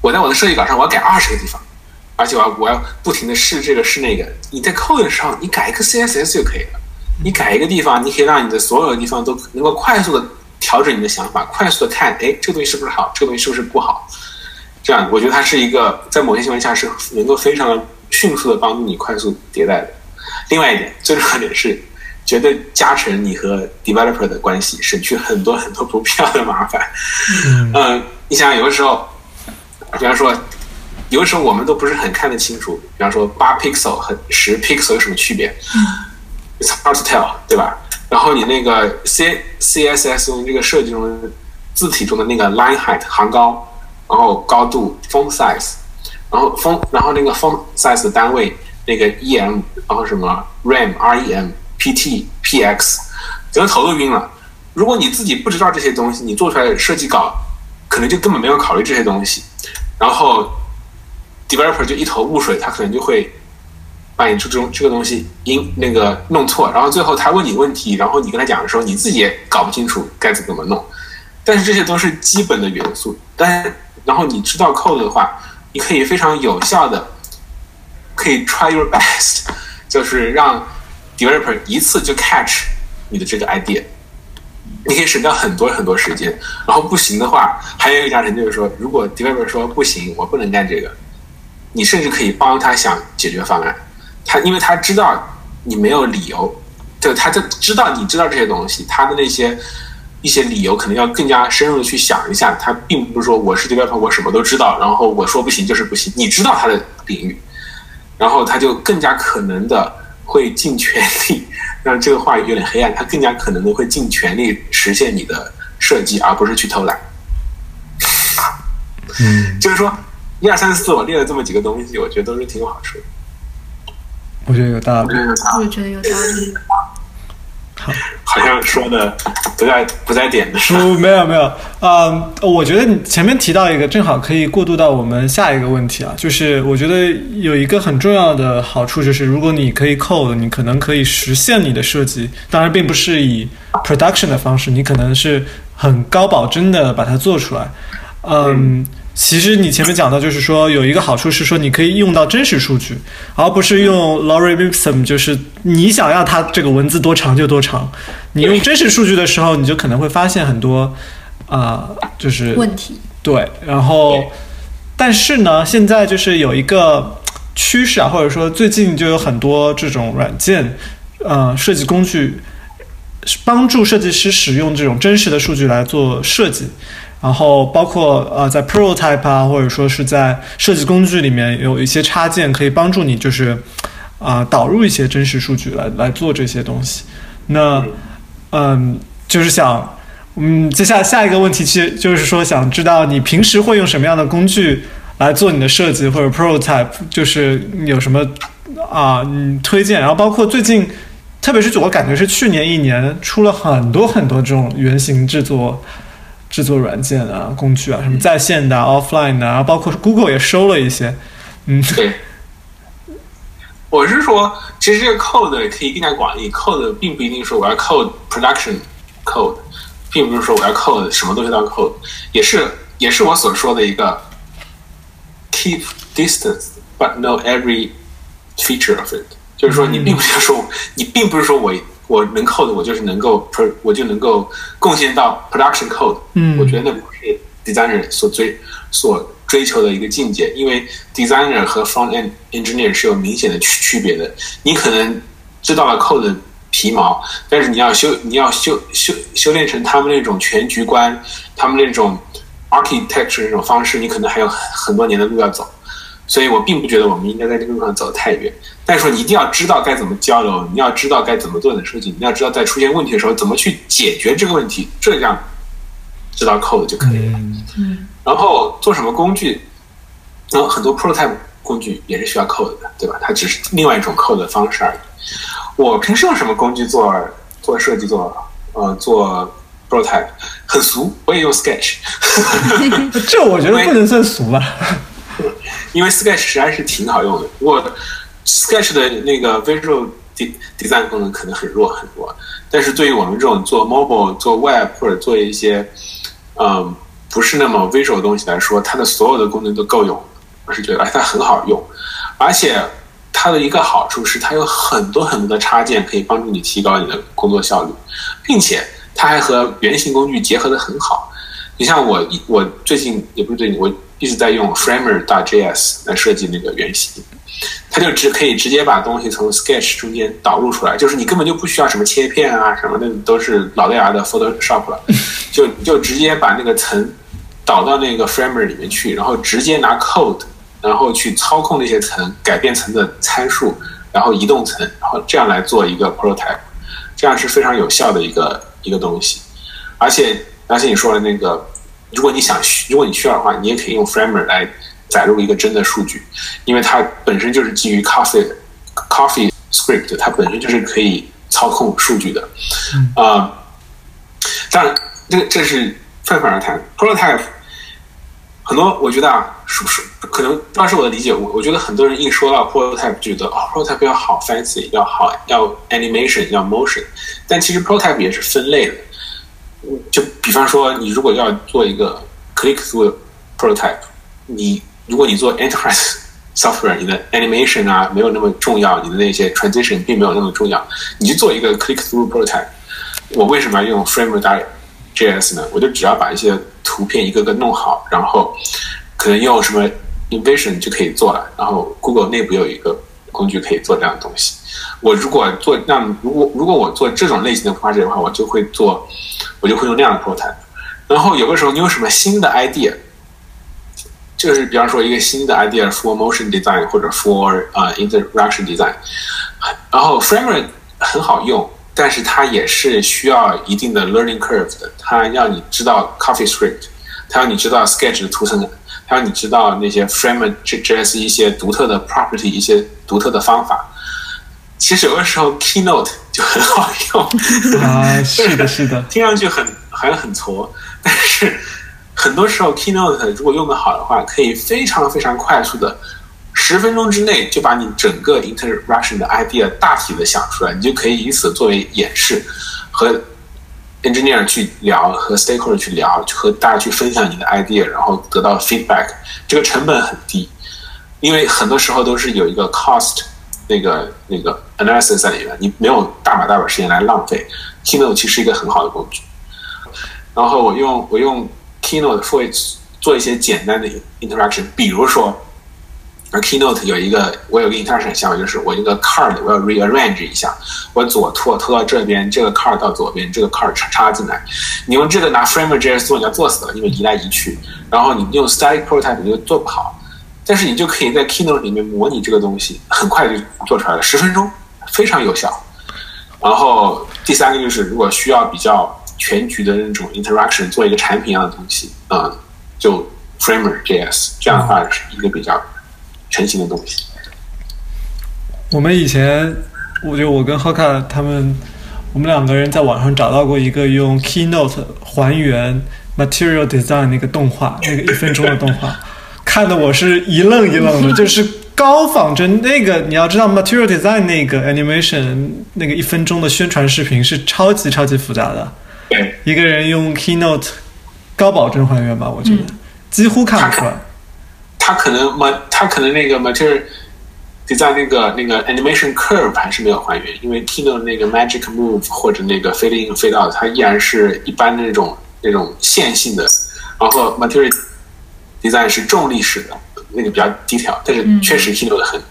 我在我的设计稿上我要改二十个地方，而且我要我要不停的试这个试那个。你在 code 的时候，你改一个 CSS 就可以了。你改一个地方，你可以让你的所有的地方都能够快速的调整你的想法，快速的看，哎，这个东西是不是好，这个东西是不是不好。这样，我觉得它是一个在某些情况下是能够非常迅速的帮助你快速迭代的。另外一点，最重要点是，绝对加成你和 developer 的关系，省去很多很多不必要的麻烦。嗯、你想，有的时候，比方说，有的时候我们都不是很看得清楚，比方说八 pixel 和十 pixel 有什么区别？It's hard to tell，对吧？然后你那个 C CSS 中这个设计中的字体中的那个 line height 行高，然后高度 font size，然后 font 然后那个 font size 的单位那个 em，然后什么 rem rem pt px，整个头都晕了。如果你自己不知道这些东西，你做出来的设计稿可能就根本没有考虑这些东西，然后 developer 就一头雾水，他可能就会把你这种这个东西因那个弄错，然后最后他问你问题，然后你跟他讲的时候，你自己也搞不清楚该怎么弄。但是这些都是基本的元素，但然后你知道 code 的话，你可以非常有效的可以 try your best，就是让 developer 一次就 catch 你的这个 idea，你可以省掉很多很多时间。然后不行的话，还有一个加成就是说，如果 developer 说不行，我不能干这个，你甚至可以帮他想解决方案。他因为他知道你没有理由，就他就知道你知道这些东西，他的那些一些理由可能要更加深入的去想一下。他并不是说我是 developer，我什么都知道，然后我说不行就是不行。你知道他的领域，然后他就更加可能的会尽全力。让这个话语有点黑暗，他更加可能的会尽全力实现你的设计，而不是去偷懒。嗯，就是说，一二三四，我列了这么几个东西，我觉得都是挺有好处的。我觉得有道理。我觉得有道理。好像说的不在不在点的上。不，没有没有，嗯，我觉得你前面提到一个，正好可以过渡到我们下一个问题啊，就是我觉得有一个很重要的好处，就是如果你可以 code，你可能可以实现你的设计，当然并不是以 production 的方式，你可能是很高保真的把它做出来，嗯。其实你前面讲到，就是说有一个好处是说，你可以用到真实数据，而不是用 logarithm，就是你想要它这个文字多长就多长。你用真实数据的时候，你就可能会发现很多啊、就是问题，对，然后但是呢，现在就是有一个趋势啊，或者说最近就有很多这种软件，呃，设计工具帮助设计师使用这种真实的数据来做设计。然后包括呃，在 prototype 啊，或者说是在设计工具里面有一些插件可以帮助你，就是啊、导入一些真实数据来来做这些东西。那嗯，就是想嗯，接下来下一个问题，其实就是说想知道你平时会用什么样的工具来做你的设计或者 prototype，就是有什么啊嗯推荐，然后包括最近。特别是我感觉是去年一年出了很多很多这种原型制作制作软件啊、工具啊，什么在线的、offline 的，然后包括 Google 也收了一些，嗯，对，我是说，其实这个 code 可以更加广义，code 并不一定说我要 code production code，并不是说我要 code 什么东西都要 code，也是也是我所说的一个 keep distance but know every feature of it，就是说你并不是说你并不是说我我能 code 我就是能够 pro 我就能够贡献到 production code，嗯我觉得那不是 designer 所追所追求的一个境界，因为 designer 和 front end engineer 是有明显的区区别的。你可能知道了 code 的皮毛，但是你要修你要修修修炼成他们那种全局观，他们那种 architecture 那种方式，你可能还有很很多年的路要走。所以我并不觉得我们应该在这个路上走得太远，但是说你一定要知道该怎么交流，你要知道该怎么做你的设计，你要知道在出现问题的时候怎么去解决这个问题，这样知道 code 就可以了。嗯然后做什么工具，然后很多 prototype 工具也是需要 code 的，对吧？它只是另外一种 code 的方式而已。我平时用什么工具做做设计做呃做 prototype 很俗，我也用 Sketch，这我觉得不能算俗吧。因为 Sketch 实在是挺好用的。如果 Sketch 的那个 visual Design 功能可能很弱很弱，但是对于我们这种做 mobile、做 web 或者做一些嗯不是那么 visual 的东西来说，它的所有的功能都够用。我是觉得它很好用，而且它的一个好处是它有很多很多的插件可以帮助你提高你的工作效率，并且它还和原型工具结合的很好。你像我一我最近也不是最近，我一直在用 Framer 大 JS 来设计那个原型，它就只可以直接把东西从 Sketch 中间导入出来，就是你根本就不需要什么切片啊什么的，都是老掉牙的 Photoshop 了，就你就直接把那个层导到那个 Framer 里面去，然后直接拿 code，然后去操控那些层，改变层的参数，然后移动层，然后这样来做一个 prototype，这样是非常有效的一个一个东西，而且而且你说的那个，如果你想需如果你需要的话，你也可以用 Framer 来载入一个真的数据，因为它本身就是基于 Coffee Coffee Script，它本身就是可以操控数据的，啊、当然这这是泛泛而谈，prototype 很多我觉得啊，是不是？可能当时我的理解，我我觉得很多人一说到 prototype，觉得哦，prototype 要好 fancy，要好要 animation，要 motion，但其实 prototype 也是分类的。就比方说，你如果要做一个 click through prototype，你如果你做 enterprise software，你的 animation 啊没有那么重要，你的那些 transition 并没有那么重要，你就做一个 click through prototype。我为什么要用 Framework.js 呢？我就只要把一些图片一个个弄好，然后可能用什么 Invision 就可以做了。然后 Google 内部有一个工具可以做这样的东西。我如果做那如果如果我做这种类型的 project 的话，我就会做，我就会用那样的 prototype。然后有的时候你有什么新的 idea，就是比方说一个新的 idea for motion design 或者 for 啊 interaction design，然后 Framework 很好用。但是它也是需要一定的 learning curve 的，它让你知道 Coffee Script，它让你知道 Sketch 的图层，它让你知道那些 Frame.js 一些独特的 property，一些独特的方法。其实有的时候 Keynote 就很好用啊，是的，是的，听上去很好像很挫，但是很多时候 Keynote 如果用的好的话，可以非常非常快速的。十分钟之内就把你整个 interaction 的 idea 大体的想出来，你就可以以此作为演示，和 engineer 去聊，和 stakeholder 去聊，和大家去分享你的 idea，然后得到 feedback。这个成本很低，因为很多时候都是有一个 cost 那个那个 analysis 在里面，你没有大把大把时间来浪费。Keynote 其实是一个很好的工具。然后我用我用 Keynote 会做一些简单的 interaction，比如说。而 Keynote 有一个，我有个 interaction 项目，就是我一个 card 我要 rearrange 一下，我左拖拖到这边，这个 card 到左边，这个 card 插插进来。你用这个拿 Framer.js 做，你要做死了，因为移来移去。然后你用 static prototype 你就做不好，但是你就可以在 Keynote 里面模拟这个东西，很快就做出来了，十分钟，非常有效。然后第三个就是，如果需要比较全局的那种 interaction，做一个产品一样的东西，嗯，就 Framer.js 这样的话是一个比较。成型的东西。我们以前，我就我跟浩卡他们，我们两个人在网上找到过一个用 Keynote 还原 Material Design 那个动画，那个一分钟的动画，看的我是一愣一愣的，就是高仿真。那个你要知道，Material Design 那个 Animation 那个一分钟的宣传视频是超级超级复杂的。一个人用 Keynote 高保真还原吧，我觉得几乎看不出来。他可能 ma 他可能那个 material design 那个那个 animation curve 还是没有还原，因为 Keynote 那个 magic move 或者那个 fade in fade out，它依然是一般的那种那种线性的，然后 material design 是重力式的，那个比较低调，但是确实 Keynote 很。这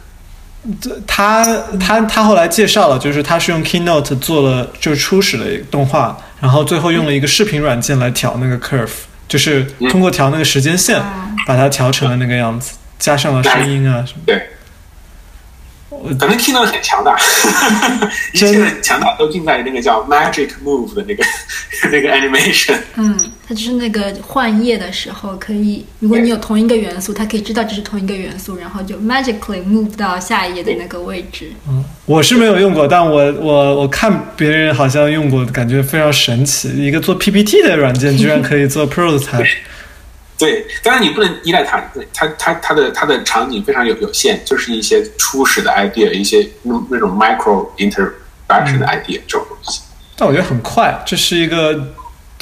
他他他后来介绍了，就是他是用 Keynote 做了就是初始的动画，然后最后用了一个视频软件来调那个 curve。就是通过调那个时间线，把它调成了那个样子，加上了声音啊什么。对，反正 Keynote 很强大，一切的强大都尽在那个叫 Magic Move 的那个那个 animation。嗯，它就是那个换页的时候，可以如果你有同一个元素，它可以知道这是同一个元素，然后就 magically move 到下一页的那个位置。嗯，我是没有用过，但我我我看别人好像用过，感觉非常神奇。一个做 PPT 的软件 居然可以做 prototype。对，当然你不能依赖它，它它它的它的场景非常有有限，就是一些初始的 idea，一些那那种 micro interaction 的 idea 这种东西。但我觉得很快，这是一个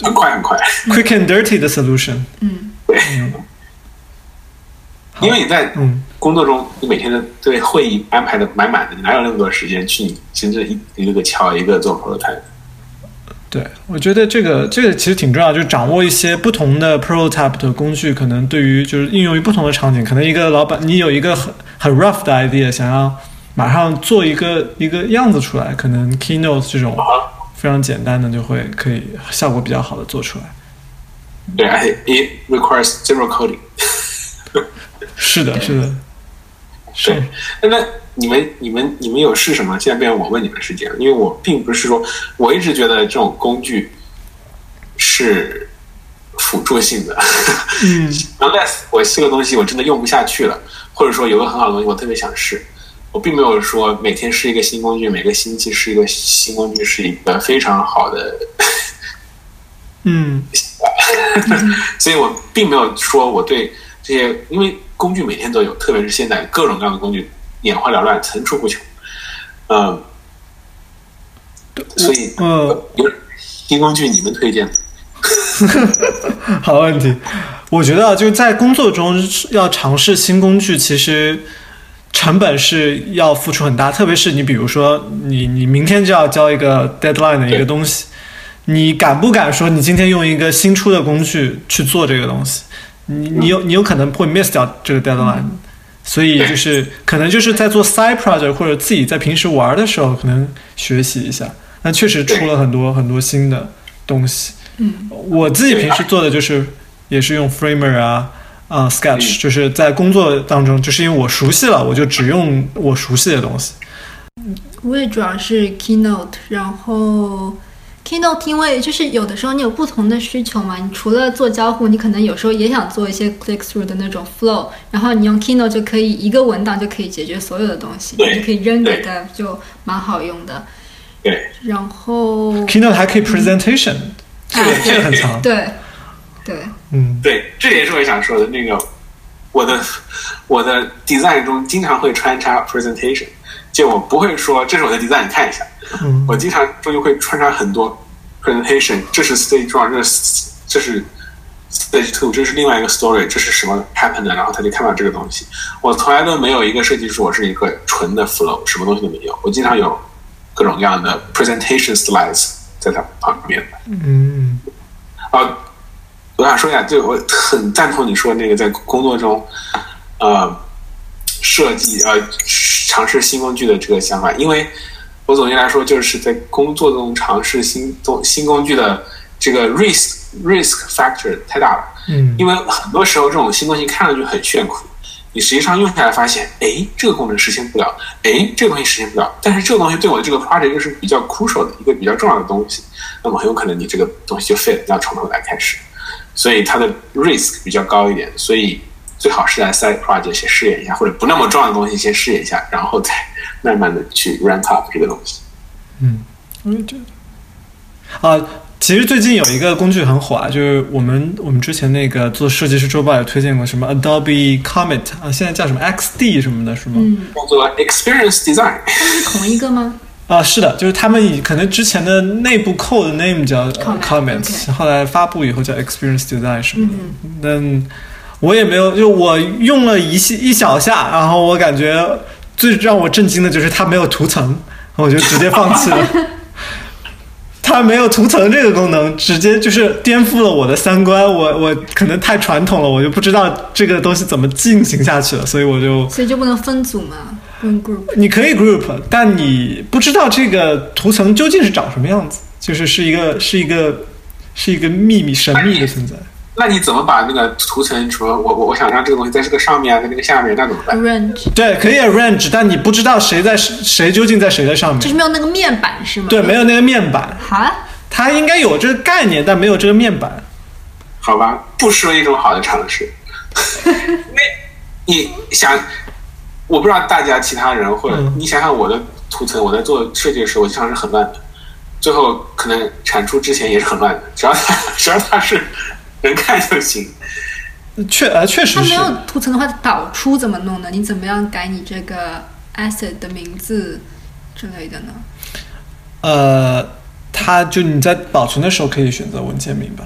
很快很快 quick and dirty 的 solution。嗯，对。因为你在工作中，你每天的对会议安排的满满的，你哪有那么多时间去真正一一个个敲一个做 prototype？对，我觉得这个这个其实挺重要，就是掌握一些不同的 prototype 的工具，可能对于就是应用于不同的场景。可能一个老板，你有一个很很 rough 的 idea，想要马上做一个一个样子出来，可能 Keynote 这种非常简单的就会可以效果比较好的做出来。对，it requires zero coding。是的，是的，是。那。你们、你们、你们有试什么？现在变成我问你们时间了，因为我并不是说，我一直觉得这种工具是辅助性的。嗯，unless 我这个东西我真的用不下去了，或者说有个很好的东西我特别想试，我并没有说每天试一个新工具，每个星期试一个新工具是一个非常好的。嗯，所以我并没有说我对这些，因为工具每天都有，特别是现在各种各样的工具眼花缭乱，层出不穷。嗯，所以新工具你们推荐吗？好问题。我觉得啊就是在工作中要尝试新工具，其实成本是要付出很大。特别是你比如说，你你明天就要交一个 deadline 的一个东西，你敢不敢说你今天用一个新出的工具去做这个东西？你你有你有可能会 miss 掉这个 deadline。所以就是可能就是在做 side project 或者自己在平时玩的时候，可能学习一下。那确实出了很多很多新的东西。嗯，我自己平时做的就是也是用 Framer 啊啊、Sketch，就是在工作当中，就是因为我熟悉了，我就只用我熟悉的东西。我也主要是 Keynote，然后 Keynote 因为就是有的时候你有不同的需求嘛，你除了做交互，你可能有时候也想做一些 click through 的那种 flow，然后你用 Keynote 就可以一个文档就可以解决所有的东西，你就可以扔给对他，就蛮好用的。对，然后 Keynote 还可以 presentation，、这个哎这个很强。对对，嗯，对，这也是我想说的那个，我的我的 design 中经常会穿插 presentation，就我不会说这是我的 design，你看一下，嗯我经常中间会穿插很多 presentation，这是 stage one，这是这是 stage two，这是另外一个 story，这是什么 happen 的，然后他就看到这个东西。我从来都没有一个设计师，我是一个纯的 flow，什么东西都没有，我经常有各种各样的 presentation slides 在它旁边的。嗯啊，我想说一下，对我很赞同你说那个在工作中，呃，设计呃尝试新工具的这个想法，因为我总结来说，就是在工作中尝试新东新工具的这个 risk risk factor 太大了，嗯因为很多时候这种新东西看上去很炫酷。你实际上用下来发现，哎，这个功能实现不了，哎，这个东西实现不了，但是这个东西对我的这个 project 又是比较 crucial 的一个比较重要的东西，那么很有可能你这个东西就 fail，要从头来开始，所以它的 risk 比较高一点，所以最好是在 side project 先试验一下，或者不那么重要的东西先试验一下，然后再 慢慢的去 ramp up 这个东西。嗯，我也觉得。啊，其实最近有一个工具很火啊，就是我们我们之前那个做设计师周报也推荐过什么 Adobe Comet 啊，现在叫什么 XD 什么的，是吗？嗯，叫做 experience design，它是同一个吗？啊，是的，就是他们以可能之前的内部 code name 叫呃 Comet，Comet，、OK 后来发布以后叫 Experience Design 什么的。嗯，我也没有，就我用了一系一小下，然后我感觉最让我震惊的就是它没有涂层，我就直接放弃了。它没有涂层这个功能，直接就是颠覆了我的三观。我我可能太传统了，我就不知道这个东西怎么进行下去了，所以我就所以就不能分组嘛，用 group。你可以 group，但你不知道这个图层究竟是长什么样子，就是是一个是一个是一个秘密神秘的存在。那你怎么把那个图层除了，我我我想让这个东西在这个上面啊，在那个下面，那怎么办？Arrange 对，可以 arrange，但你不知道谁在谁究竟在谁的上面。就是没有那个面板是吗？对，没有那个面板，哈，它应该有这个概念，但没有这个面板。好吧，不失为一种好的尝试。那你想，我不知道大家其他人或者嗯你想想我的图层，我在做设计的时候，我经常是很乱的，最后可能产出之前也是很乱的，只要它 只要它是能看就行。确呃，确实是。它没有图层的话，导出怎么弄呢？你怎么样改你这个 asset 的名字之类的呢？呃，它就你在保存的时候可以选择文件名吧。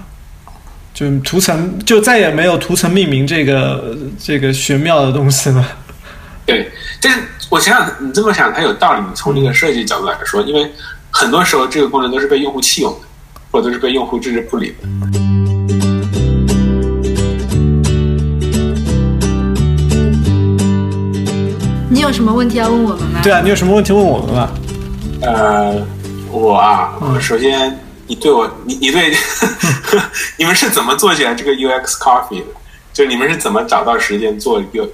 就图层就再也没有图层命名这个这个玄妙的东西了。对，但是我想想，你这么想，它有道理。你从这个设计角度来说，因为很多时候这个功能都是被用户弃用的，或者都是被用户置之不理的。你有什么问题要问我们吗？对啊，你有什么问题问我们吗？呃，我啊，首先你对我，你你对，你们是怎么做起来这个 UX Coffee 的？就你们是怎么找到时间做一个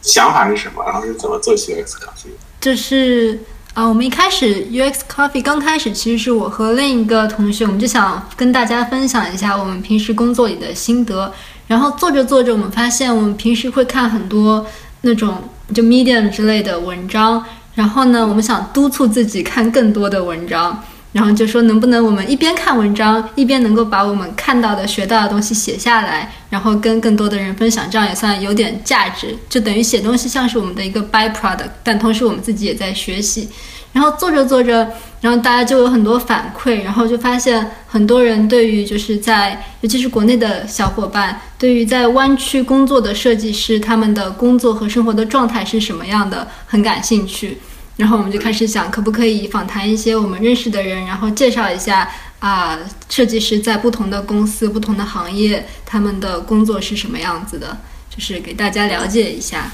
想法是什么？然后是怎么做起 UX Coffee？的就是啊、我们一开始 UX Coffee 刚开始，其实是我和另一个同学，我们就想跟大家分享一下我们平时工作里的心得。然后做着做着，我们发现我们平时会看很多那种就 Medium 之类的文章，然后呢，我们想督促自己看更多的文章。然后就说能不能我们一边看文章，一边能够把我们看到的、学到的东西写下来，然后跟更多的人分享，这样也算有点价值。就等于写东西像是我们的一个 byproduct，但同时我们自己也在学习。然后做着做着，然后大家就有很多反馈，然后就发现很多人对于就是在，尤其是国内的小伙伴，对于在湾区工作的设计师，他们的工作和生活的状态是什么样的，很感兴趣。然后我们就开始想，可不可以访谈一些我们认识的人，然后介绍一下啊，设计师在不同的公司、不同的行业，他们的工作是什么样子的，就是给大家了解一下。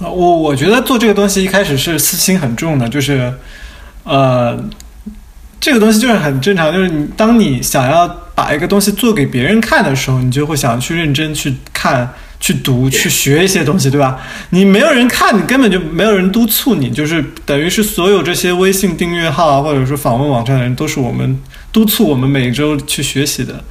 啊，我我觉得做这个东西一开始是私心很重的，就是，呃，这个东西就是很正常，就是你当你想要把一个东西做给别人看的时候，你就会想去认真去看、去读、去学一些东西，对吧？你没有人看，你根本就没有人督促你，就是等于是所有这些微信订阅号啊，或者说访问网站的人，都是我们督促我们每周去学习的。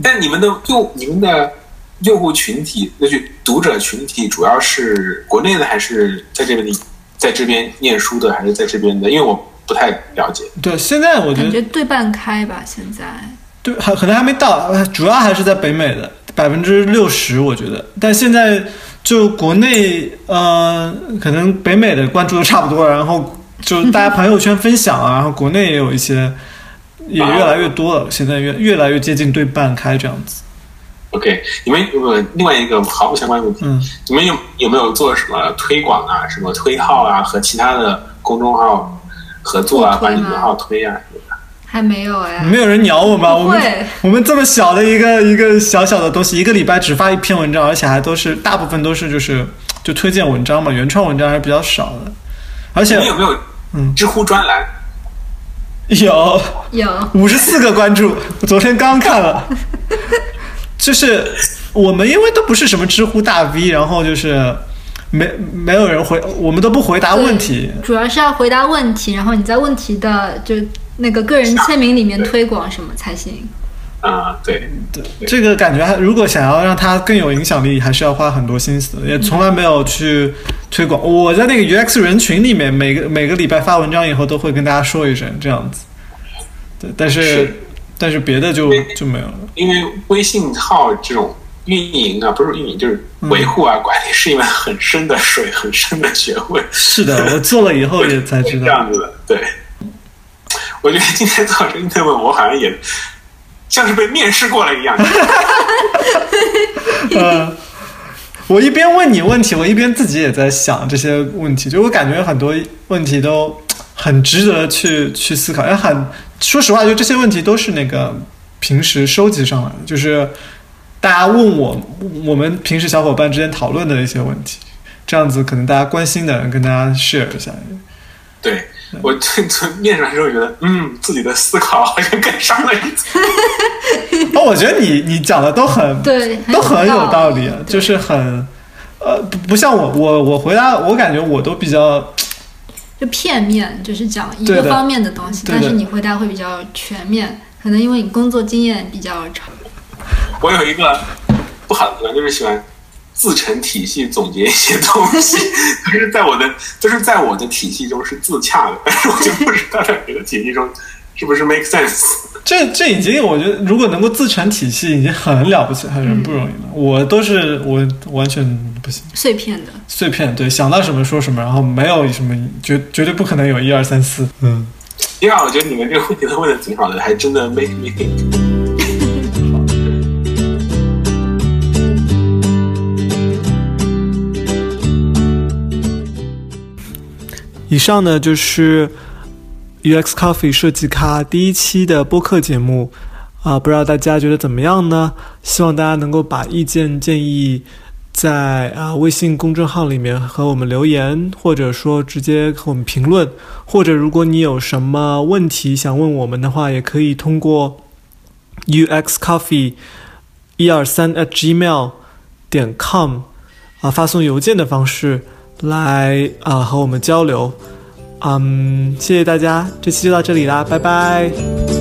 但你们的就你们的用户群体，那就读者群体，主要是国内的，还是在这边在这边念书的，还是在这边的？因为我不太了解。对，现在我觉得感觉对半开吧，现在。对，还可能还没到，呃主要还是在北美的百分之六十，我觉得。但现在就国内，呃，可能北美的关注的差不多，然后就大家朋友圈分享啊，然后国内也有一些，也越来越多了，现在越越来越接近对半开这样子。OK，你们有没有另外一个毫不相关的问题？嗯，你们有有没有做什么推广啊，什么推号啊，和其他的公众号合作啊，把你们的号推啊？还没有哎，没有人鸟我吗？我们不会我们这么小的一个一个小小的东西，一个礼拜只发一篇文章，而且还都是大部分都是就是就推荐文章嘛，原创文章还是比较少的，而且你们有没有嗯知乎专栏？有有五十四个关注，我昨天刚看了。就是我们因为都不是什么知乎大 V，然后就是没没有人回，我们都不回答问题。主要是要回答问题，然后你在问题的就那个个人签名里面推广什么才行。啊、对，对，这个感觉还如果想要让它更有影响力，还是要花很多心思的，也从来没有去推广。我在那个 UX 人群里面，每个每个礼拜发文章以后，都会跟大家说一声这样子。对，但是是但是别的就就没有了。因为微信号这种运营啊，不是运营，就是维护啊、管理是一门很深的水，很深的学问。是的，我做了以后也才知道这。样子的，对。我觉得今天做这个 interview，我好像也像是被面试过了一样。呃，我一边问你问题，我一边自己也在想这些问题，就我感觉很多问题都很值得去去思考，也很说实话，就这些问题都是那个平时收集上来的，就是大家问我我们平时小伙伴之间讨论的一些问题，这样子可能大家关心的人跟大家 share 一下。对我这从面上之后觉得，嗯，自己的思考好像跟上了一层。哦，我觉得你你讲的都很对，都很有道理，对就是很呃不不像我我我回答我感觉我都比较就片面，就是讲一个方面的东西，但是你回答会比较全面，可能因为你工作经验比较长。我有一个不好的习惯，就是喜欢自成体系总结一些东西，但是在我的就是在我的体系中是自洽的，但 是我就不知道在别的体系中是不是 make sense。这这已经，我觉得如果能够自成体系，已经很了不起，很不容易了。我都是我完全不行，碎片的，碎片，对，想到什么说什么，然后没有什么绝绝对不可能有一二三四。嗯，第二，我觉得你们这个问题都问的挺好的，还真的 make me think。以上呢就是 UX Coffee 设计咖第一期的播客节目啊、不知道大家觉得怎么样呢？希望大家能够把意见建议在啊、微信公众号里面和我们留言，或者说直接和我们评论，或者如果你有什么问题想问我们的话，也可以通过 UX Coffee 一二三 at gmail 点 com 啊、发送邮件的方式。来啊、和我们交流。嗯，谢谢大家，这期就到这里啦，拜拜。